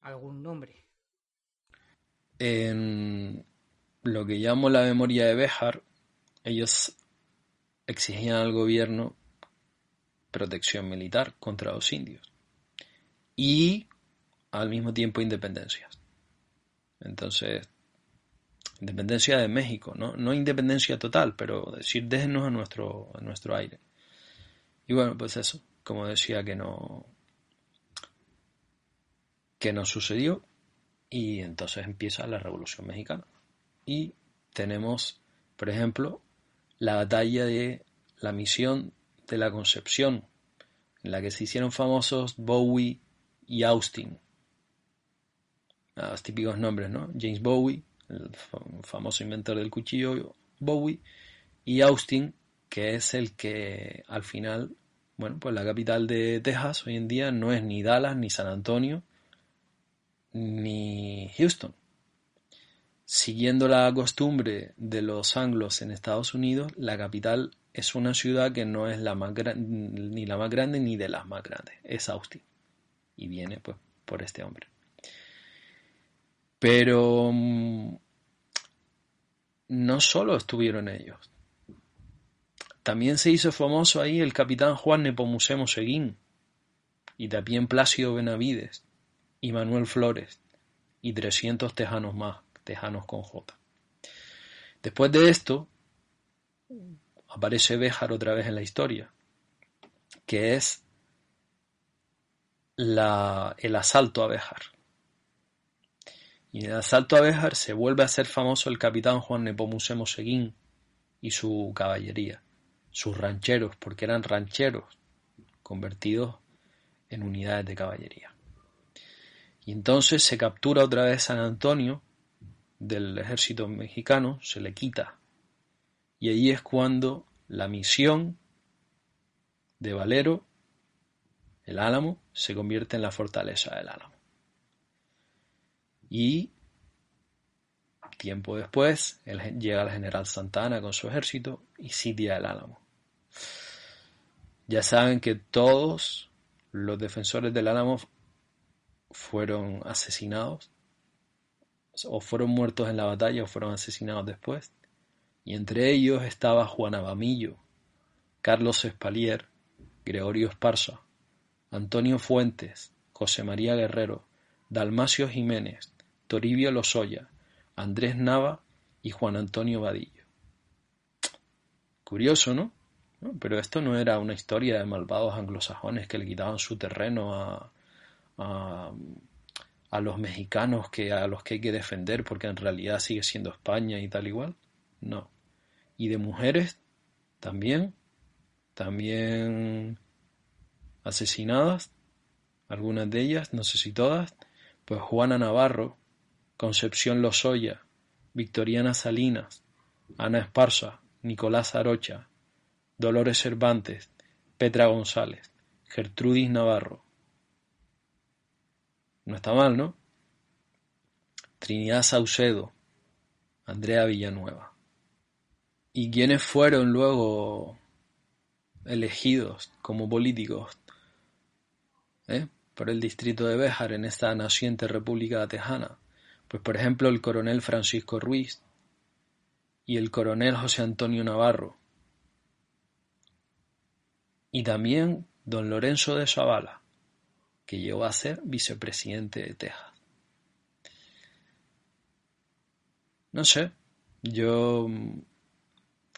algún nombre. En lo que llamo la memoria de Béjar, ellos exigían al gobierno protección militar contra los indios y al mismo tiempo independencia. Entonces, independencia de México, ¿no? no independencia total, pero decir déjenos a nuestro, a nuestro aire. Y bueno, pues eso, como decía que no que no sucedió y entonces empieza la Revolución Mexicana. Y tenemos, por ejemplo, la batalla de la misión de la Concepción, en la que se hicieron famosos Bowie, y Austin. Los típicos nombres, ¿no? James Bowie, el famoso inventor del cuchillo Bowie, y Austin, que es el que al final, bueno, pues la capital de Texas hoy en día no es ni Dallas, ni San Antonio, ni Houston. Siguiendo la costumbre de los anglos en Estados Unidos, la capital es una ciudad que no es la más ni la más grande ni de las más grandes, es Austin y viene pues por este hombre. Pero mm, no solo estuvieron ellos. También se hizo famoso ahí el capitán Juan Nepomucemo Seguín y también Plácido Benavides y Manuel Flores y 300 tejanos más, tejanos con J. Después de esto, aparece Béjar otra vez en la historia, que es el asalto a Béjar. Y en el asalto a Béjar se vuelve a hacer famoso el capitán Juan Nepomucemo Seguín y su caballería, sus rancheros, porque eran rancheros convertidos en unidades de caballería. Y entonces se captura otra vez San Antonio del ejército mexicano, se le quita. Y ahí es cuando la misión de Valero el Álamo se convierte en la fortaleza del Álamo. Y tiempo después llega el general Santana con su ejército y sitia el Álamo. Ya saben que todos los defensores del Álamo fueron asesinados o fueron muertos en la batalla o fueron asesinados después. Y entre ellos estaba Juan Abamillo, Carlos Espalier, Gregorio Esparza, Antonio Fuentes, José María Guerrero, Dalmacio Jiménez, Toribio Lozoya, Andrés Nava y Juan Antonio Vadillo. Curioso, ¿no? Pero esto no era una historia de malvados anglosajones que le quitaban su terreno a, a, los mexicanos que a los que hay que defender porque en realidad sigue siendo España y tal igual. No. Y de mujeres también, también asesinadas, algunas de ellas, no sé si todas, pues Juana Navarro, Concepción Lozoya, Victoriana Salinas, Ana Esparza, Nicolás Arocha, Dolores Cervantes, Petra González, Gertrudis Navarro, no está mal, ¿no? Trinidad Saucedo, Andrea Villanueva. ¿Y quiénes fueron luego elegidos como políticos ¿eh? por el distrito de Béjar en esta naciente República Tejana? Pues por ejemplo el coronel Francisco Ruiz y el coronel José Antonio Navarro y también don Lorenzo de Zavala que llegó a ser vicepresidente de Texas. No sé, yo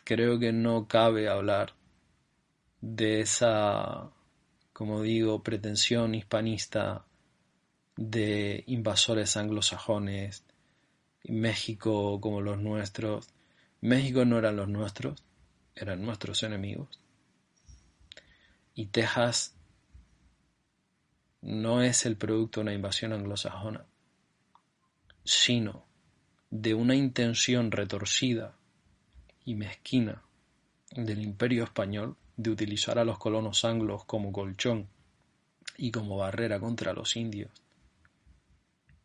creo que no cabe hablar de esa, como digo, pretensión hispanista de invasores anglosajones, México como los nuestros. México no eran los nuestros, eran nuestros enemigos. Y Texas no es el producto de una invasión anglosajona, sino de una intención retorcida y mezquina del imperio español de utilizar a los colonos anglos como colchón y como barrera contra los indios,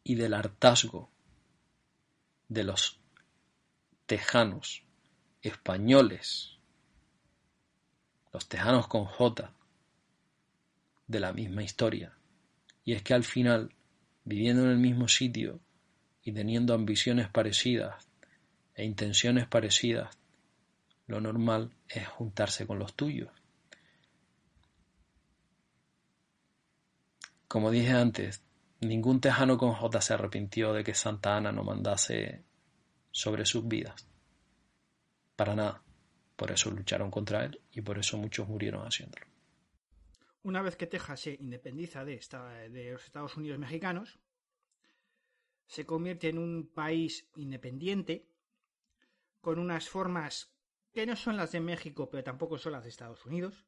y del hartazgo de los tejanos españoles, los tejanos con J, de la misma historia, y es que al final, viviendo en el mismo sitio y teniendo ambiciones parecidas e intenciones parecidas, lo normal es juntarse con los tuyos. Como dije antes, ningún tejano con J se arrepintió de que Santa Ana no mandase sobre sus vidas. Para nada. Por eso lucharon contra él y por eso muchos murieron haciéndolo. Una vez que Texas se independiza de, los Estados Unidos mexicanos, se convierte en un país independiente, con unas formas que no son las de México, pero tampoco son las de Estados Unidos,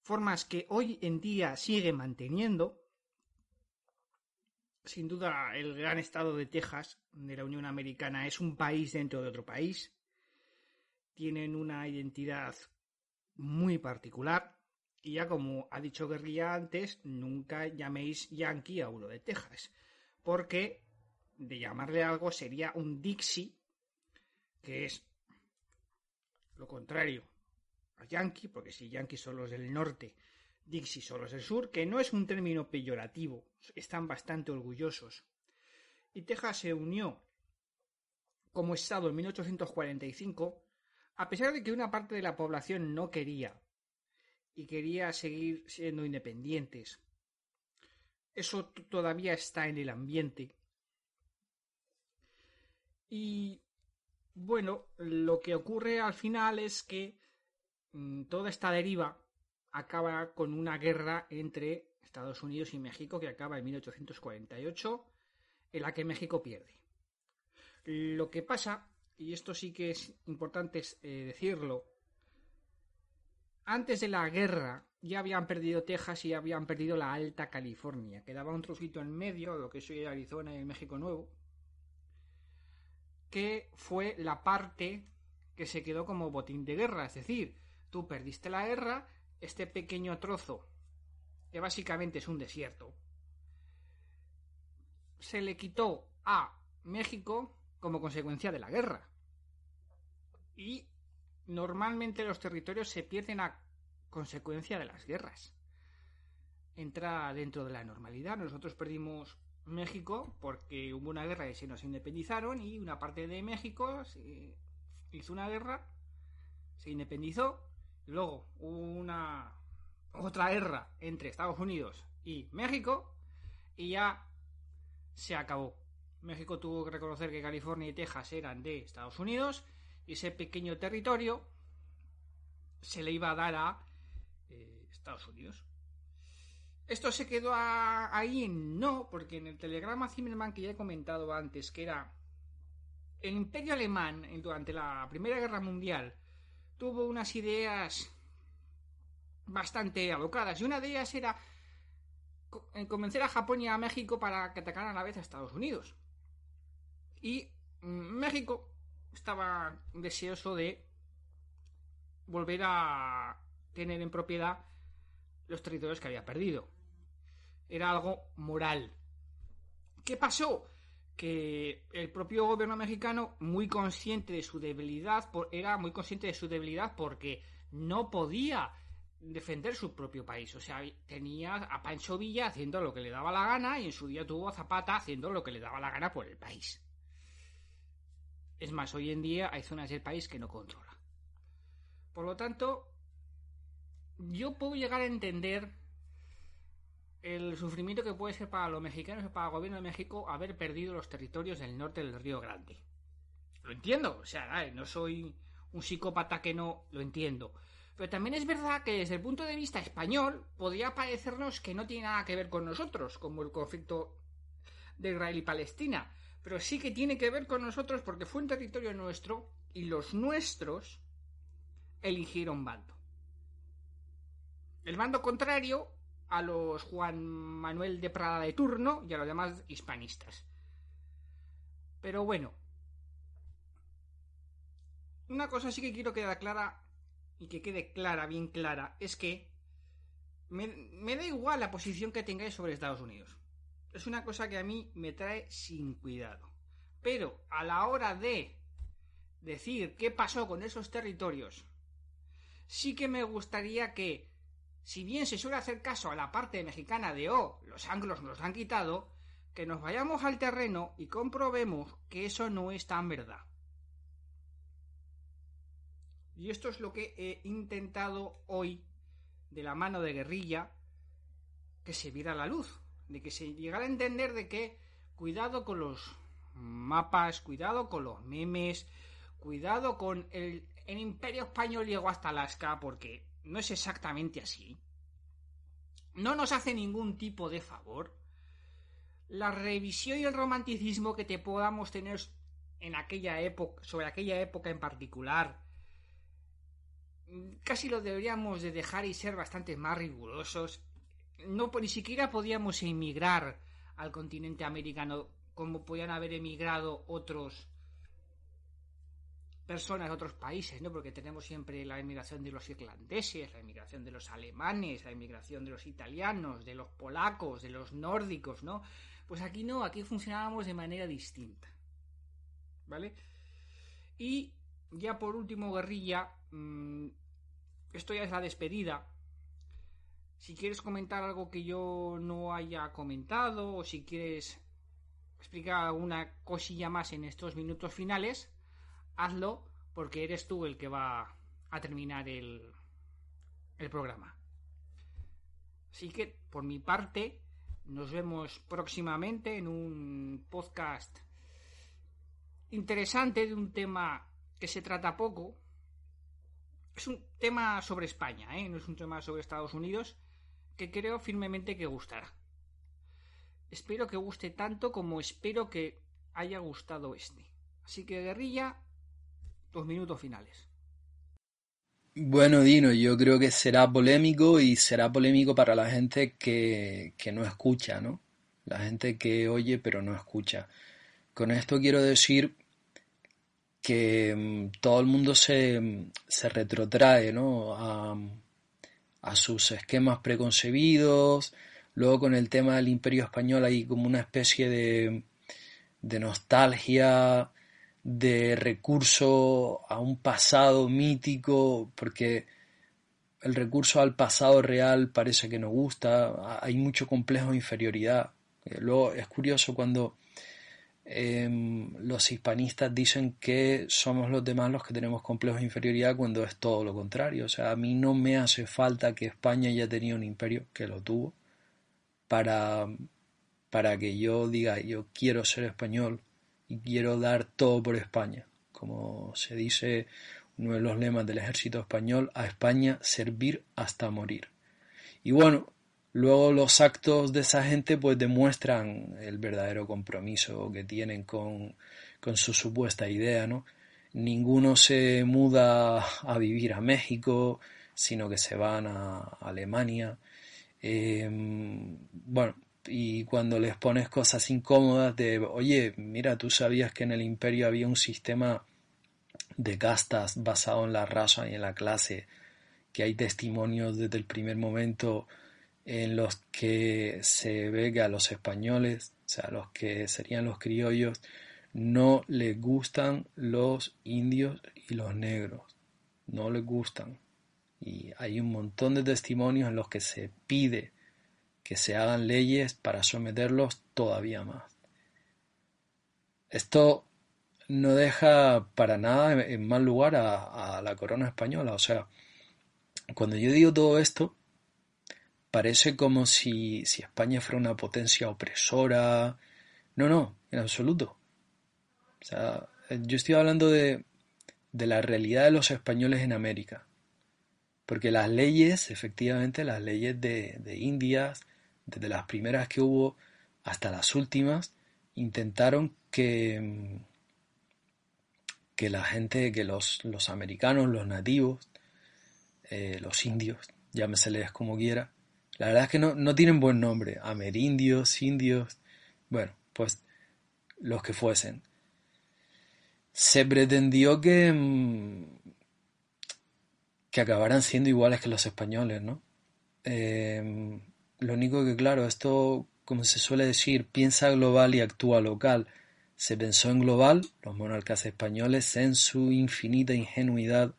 formas que hoy en día sigue manteniendo. Sin duda, el gran estado de Texas, de la Unión Americana, es un país dentro de otro país. Tienen una identidad muy particular. Y ya como ha dicho Guerrilla antes, nunca llaméis Yankee a uno de Texas, porque de llamarle algo sería un Dixie, que es lo contrario a Yankee, porque si Yankee son los del norte, Dixie son los del sur, que no es un término peyorativo, están bastante orgullosos. Y Texas se unió como Estado en 1845, a pesar de que una parte de la población no quería y quería seguir siendo independientes. Eso todavía está en el ambiente. Y bueno, lo que ocurre al final es que mm, toda esta deriva acaba con una guerra entre Estados Unidos y México que acaba en 1848, en la que México pierde. Lo que pasa, y esto sí que es importante eh, decirlo, antes de la guerra ya habían perdido Texas y habían perdido la Alta California. Quedaba un trocito en medio, lo que es Arizona y el México Nuevo, que fue la parte que se quedó como botín de guerra. Es decir, tú perdiste la guerra, este pequeño trozo, que básicamente es un desierto, se le quitó a México como consecuencia de la guerra. Y normalmente los territorios se pierden a consecuencia de las guerras. Entra dentro de la normalidad. Nosotros perdimos México porque hubo una guerra y se nos independizaron y una parte de México hizo una guerra, se independizó, luego hubo una otra guerra entre Estados Unidos y México y ya se acabó. México tuvo que reconocer que California y Texas eran de Estados Unidos ese pequeño territorio se le iba a dar a eh, Estados Unidos. Esto se quedó ahí en no, porque en el telegrama Zimmerman que ya he comentado antes, que era el imperio alemán durante la Primera Guerra Mundial, tuvo unas ideas bastante alocadas y una de ellas era convencer a Japón y a México para que atacaran a la vez a Estados Unidos. Y mm, México estaba deseoso de volver a tener en propiedad los territorios que había perdido. Era algo moral. ¿Qué pasó? Que el propio gobierno mexicano, muy consciente de su debilidad, era muy consciente de su debilidad porque no podía defender su propio país. O sea, tenía a Pancho Villa haciendo lo que le daba la gana y en su día tuvo a Zapata haciendo lo que le daba la gana por el país. Es más, hoy en día hay zonas del país que no controla. Por lo tanto, yo puedo llegar a entender el sufrimiento que puede ser para los mexicanos y para el gobierno de México haber perdido los territorios del norte del Río Grande. Lo entiendo, o sea, no soy un psicópata que no lo entiendo. Pero también es verdad que desde el punto de vista español podría parecernos que no tiene nada que ver con nosotros, como el conflicto de Israel y Palestina pero sí que tiene que ver con nosotros porque fue un territorio nuestro y los nuestros eligieron bando. El bando contrario a los Juan Manuel de Prada de turno y a los demás hispanistas. Pero bueno, una cosa sí que quiero quedar clara y que quede clara, bien clara, es que me, me da igual la posición que tengáis sobre Estados Unidos es una cosa que a mí me trae sin cuidado. Pero a la hora de decir qué pasó con esos territorios, sí que me gustaría que, si bien se suele hacer caso a la parte mexicana de, oh, los anglos nos han quitado, que nos vayamos al terreno y comprobemos que eso no es tan verdad. Y esto es lo que he intentado hoy, de la mano de guerrilla, que se viera la luz de que se llegara a entender de que cuidado con los mapas, cuidado con los memes, cuidado con el, el imperio español llegó hasta Alaska porque no es exactamente así. No nos hace ningún tipo de favor. La revisión y el romanticismo que te podamos tener en aquella época, sobre aquella época en particular, casi lo deberíamos de dejar y ser bastante más rigurosos no ni siquiera podíamos emigrar al continente americano como podían haber emigrado otros personas de otros países, ¿no? Porque tenemos siempre la emigración de los irlandeses, la emigración de los alemanes, la emigración de los italianos, de los polacos, de los nórdicos, ¿no? Pues aquí no, aquí funcionábamos de manera distinta. ¿Vale? Y ya por último, guerrilla, mm, esto ya es la despedida, si quieres comentar algo que yo no haya comentado o si quieres explicar alguna cosilla más en estos minutos finales, hazlo porque eres tú el que va a terminar el, programa. Así que, por mi parte, nos vemos próximamente en un podcast interesante de un tema que se trata poco. Es un tema sobre España, ¿eh? no es un tema sobre Estados Unidos que creo firmemente que gustará. Espero que guste tanto como espero que haya gustado este. Así que guerrilla, dos minutos finales. Bueno, Dino, yo creo que será polémico y será polémico para la gente que, que no escucha, ¿no? La gente que oye pero no escucha. Con esto quiero decir que mm, todo el mundo se, se retrotrae, ¿no? A sus esquemas preconcebidos, Luego con el tema del imperio español hay como una especie de, de nostalgia, de recurso a un pasado mítico, porque el recurso al pasado real parece que no gusta, hay mucho complejo de inferioridad. Eh, luego es curioso cuando em, los hispanistas dicen que somos los demás los que tenemos complejos de inferioridad cuando es todo lo contrario. O sea, a mí no me hace falta que España haya tenido un imperio, que lo tuvo, para, para que yo diga yo quiero ser español y quiero dar todo por España. Como se dice uno de los lemas del ejército español, a España servir hasta morir. Y bueno, luego los actos de esa gente pues demuestran el verdadero compromiso que tienen con, con su supuesta idea, ¿no? Ninguno se muda a vivir a México, sino que se van a Alemania. Em, bueno, y cuando les pones cosas incómodas de, oye, mira, tú sabías que en el imperio había un sistema de castas basado en la raza y en la clase, que hay testimonios desde el primer momento en los que se ve que a los españoles, o sea, los que serían los criollos, no les gustan los indios y los negros, no les gustan. Y hay un montón de testimonios en los que se pide que se hagan leyes para someterlos todavía más. Esto no deja para nada en mal lugar a, la corona española. O sea, cuando yo digo todo esto, parece como si, si España fuera una potencia opresora. No, no, en absoluto. O sea, yo estoy hablando de, de la realidad de los españoles en América. Porque las leyes, efectivamente, las leyes de, de Indias, desde las primeras que hubo hasta las últimas, intentaron que, que la gente, que los, los americanos, los nativos, eh, los indios, llámeseles como quiera, la verdad es que no, no tienen buen nombre, amerindios, indios, bueno, pues los que fuesen. Se pretendió que, mm, que acabaran siendo iguales que los españoles, ¿no? Eh, lo único que, claro, esto, como se suele decir, piensa global y actúa local. Se pensó en global, los monarcas españoles, en su infinita ingenuidad,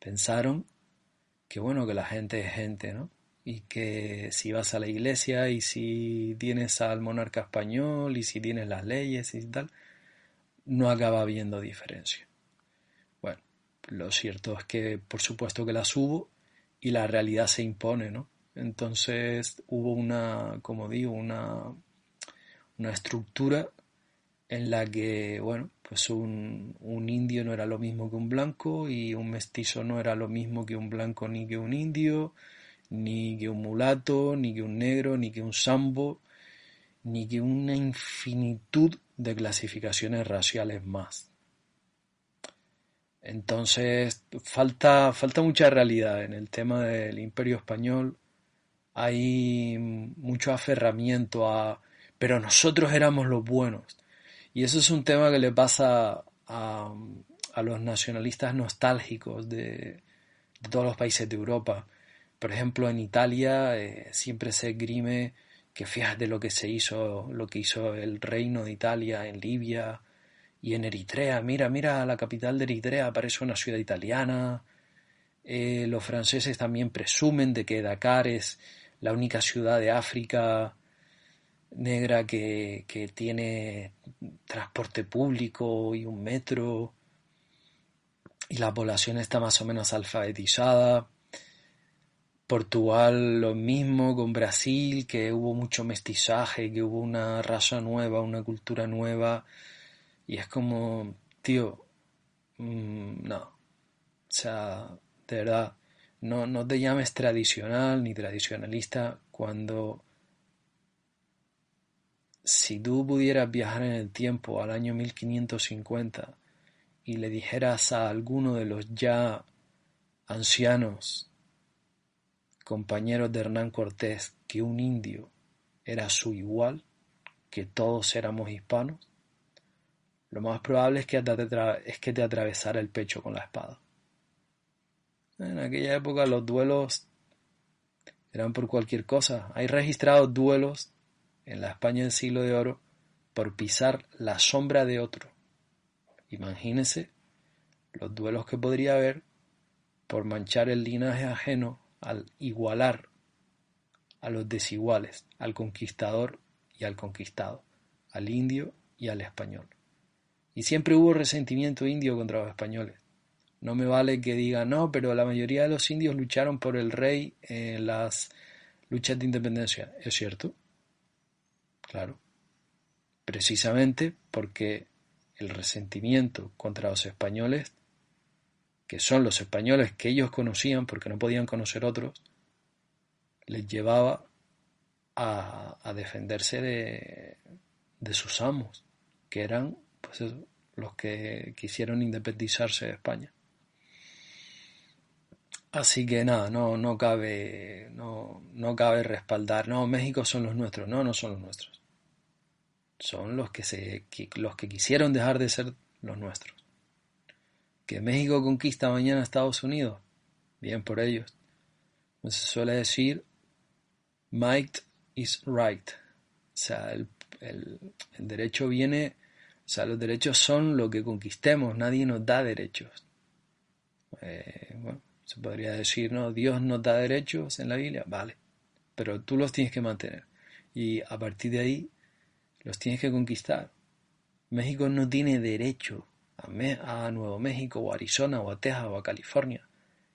pensaron que, bueno, que la gente es gente, ¿no? Y que si vas a la iglesia y si tienes al monarca español y si tienes las leyes y tal, no acaba habiendo diferencia. Bueno, lo cierto es que por supuesto que las hubo y la realidad se impone, ¿no? Entonces hubo una, como digo, una, una estructura en la que, bueno, pues un, un, indio no era lo mismo que un blanco y un mestizo no era lo mismo que un blanco ni que un indio, ni que un mulato, ni que un negro, ni que un sambo, ni que una infinitud de clasificaciones raciales más. Entonces, falta, falta mucha realidad en el tema del imperio español hay mucho aferramiento a, pero nosotros éramos los buenos. Y eso es un tema que le pasa a, a los nacionalistas nostálgicos de, de, todos los países de Europa. Por ejemplo, en Italia eh, siempre se grime que fíjate lo que se hizo, lo que hizo el reino de Italia en Libia y en Eritrea. Mira, mira, la capital de Eritrea parece una ciudad italiana. Eh, los franceses también presumen de que Dakar es la única ciudad de África negra que, que tiene transporte público y un metro y la población está más o menos alfabetizada. Portugal lo mismo con Brasil, que hubo mucho mestizaje, que hubo una raza nueva, una cultura nueva. Y es como, tío, mmm, no. O sea, de verdad, no, no te llames tradicional ni tradicionalista cuando si tú pudieras viajar en el tiempo al año 1550 y le dijeras a alguno de los ya ancianos compañeros de Hernán Cortés que un indio era su igual, que todos éramos hispanos, lo más probable es que es que te atravesara el pecho con la espada. En aquella época los duelos eran por cualquier cosa. Hay registrados duelos en la España del siglo de oro por pisar la sombra de otro. Imagínese los duelos que podría haber por manchar el linaje ajeno al igualar a los desiguales, al conquistador y al conquistado, al indio y al español. Y siempre hubo resentimiento indio contra los españoles. No me vale que diga no, pero la mayoría de los indios lucharon por el rey en las luchas de independencia. ¿Es cierto? Claro. Precisamente porque el resentimiento contra los españoles, que son los españoles que ellos conocían porque no podían conocer otros, les llevaba a, defenderse de, de, sus amos, que eran pues los que quisieron independizarse de España. Así que nada, no, no cabe, no, no cabe respaldar, no, México son los nuestros, no, no son los nuestros. Son los que se, los que quisieron dejar de ser los nuestros. Que México conquista mañana a Estados Unidos, bien por ellos. se suele decir, might is right. O sea, el, derecho viene, o sea, los derechos son lo que conquistemos, nadie nos da derechos. Eh, bueno, se podría decir, no, Dios nos da derechos en la Biblia, vale, pero tú los tienes que mantener y a partir de ahí los tienes que conquistar. México no tiene derecho a, Nuevo México o a Arizona o a Texas o a California.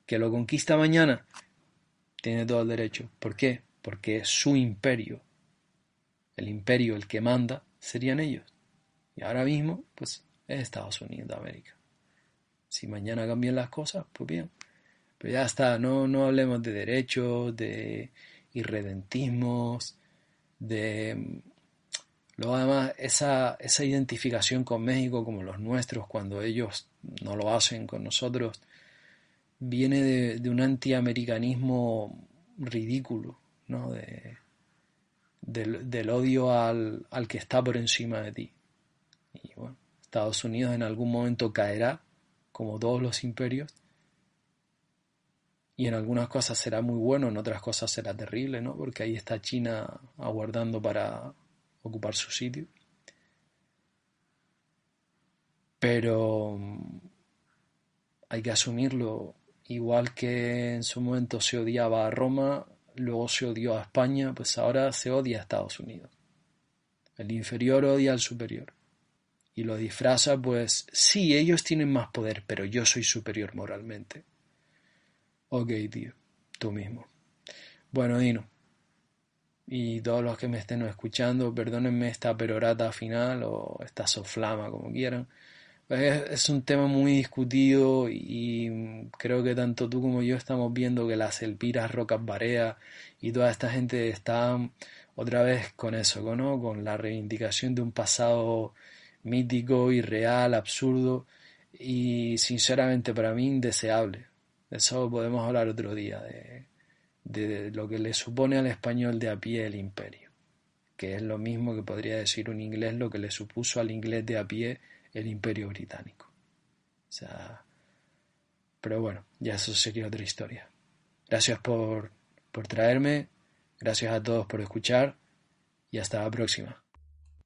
Que lo conquista mañana, tiene todo el derecho. ¿Por qué? Porque es su imperio. El imperio, el que manda, serían ellos. Y ahora mismo, pues, es Estados Unidos de América. Si mañana cambian las cosas, pues bien. Pero ya está, no, no hablemos de derechos, de irredentismos, de... Luego además esa, esa identificación con México como los nuestros cuando ellos no lo hacen con nosotros viene de, un antiamericanismo ridículo, ¿no? De, del, del, odio al, al que está por encima de ti. Y bueno, Estados Unidos en algún momento caerá, como todos los imperios, y en algunas cosas será muy bueno, en otras cosas será terrible, ¿no? Porque ahí está China aguardando para ocupar su sitio. Pero hay que asumirlo, igual que en su momento se odiaba a Roma, luego se odió a España, pues ahora se odia a Estados Unidos. El inferior odia al superior. Y lo disfraza, pues sí, ellos tienen más poder, pero yo soy superior moralmente. Ok, tío, tú mismo. Bueno, Dino. Y todos los que me estén escuchando, perdónenme esta perorata final o esta soflama, como quieran. Es, un tema muy discutido y creo que tanto tú como yo estamos viendo que las Elpiras, Rocas Barea y toda esta gente están otra vez con eso, ¿no? Con la reivindicación de un pasado mítico, irreal, absurdo y sinceramente para mí indeseable. Eso podemos hablar otro día, de, de lo que le supone al español de a pie el imperio, que es lo mismo que podría decir un inglés lo que le supuso al inglés de a pie el imperio británico. O sea, pero bueno, ya eso sería otra historia. Gracias por, por traerme, gracias a todos por escuchar y hasta la próxima.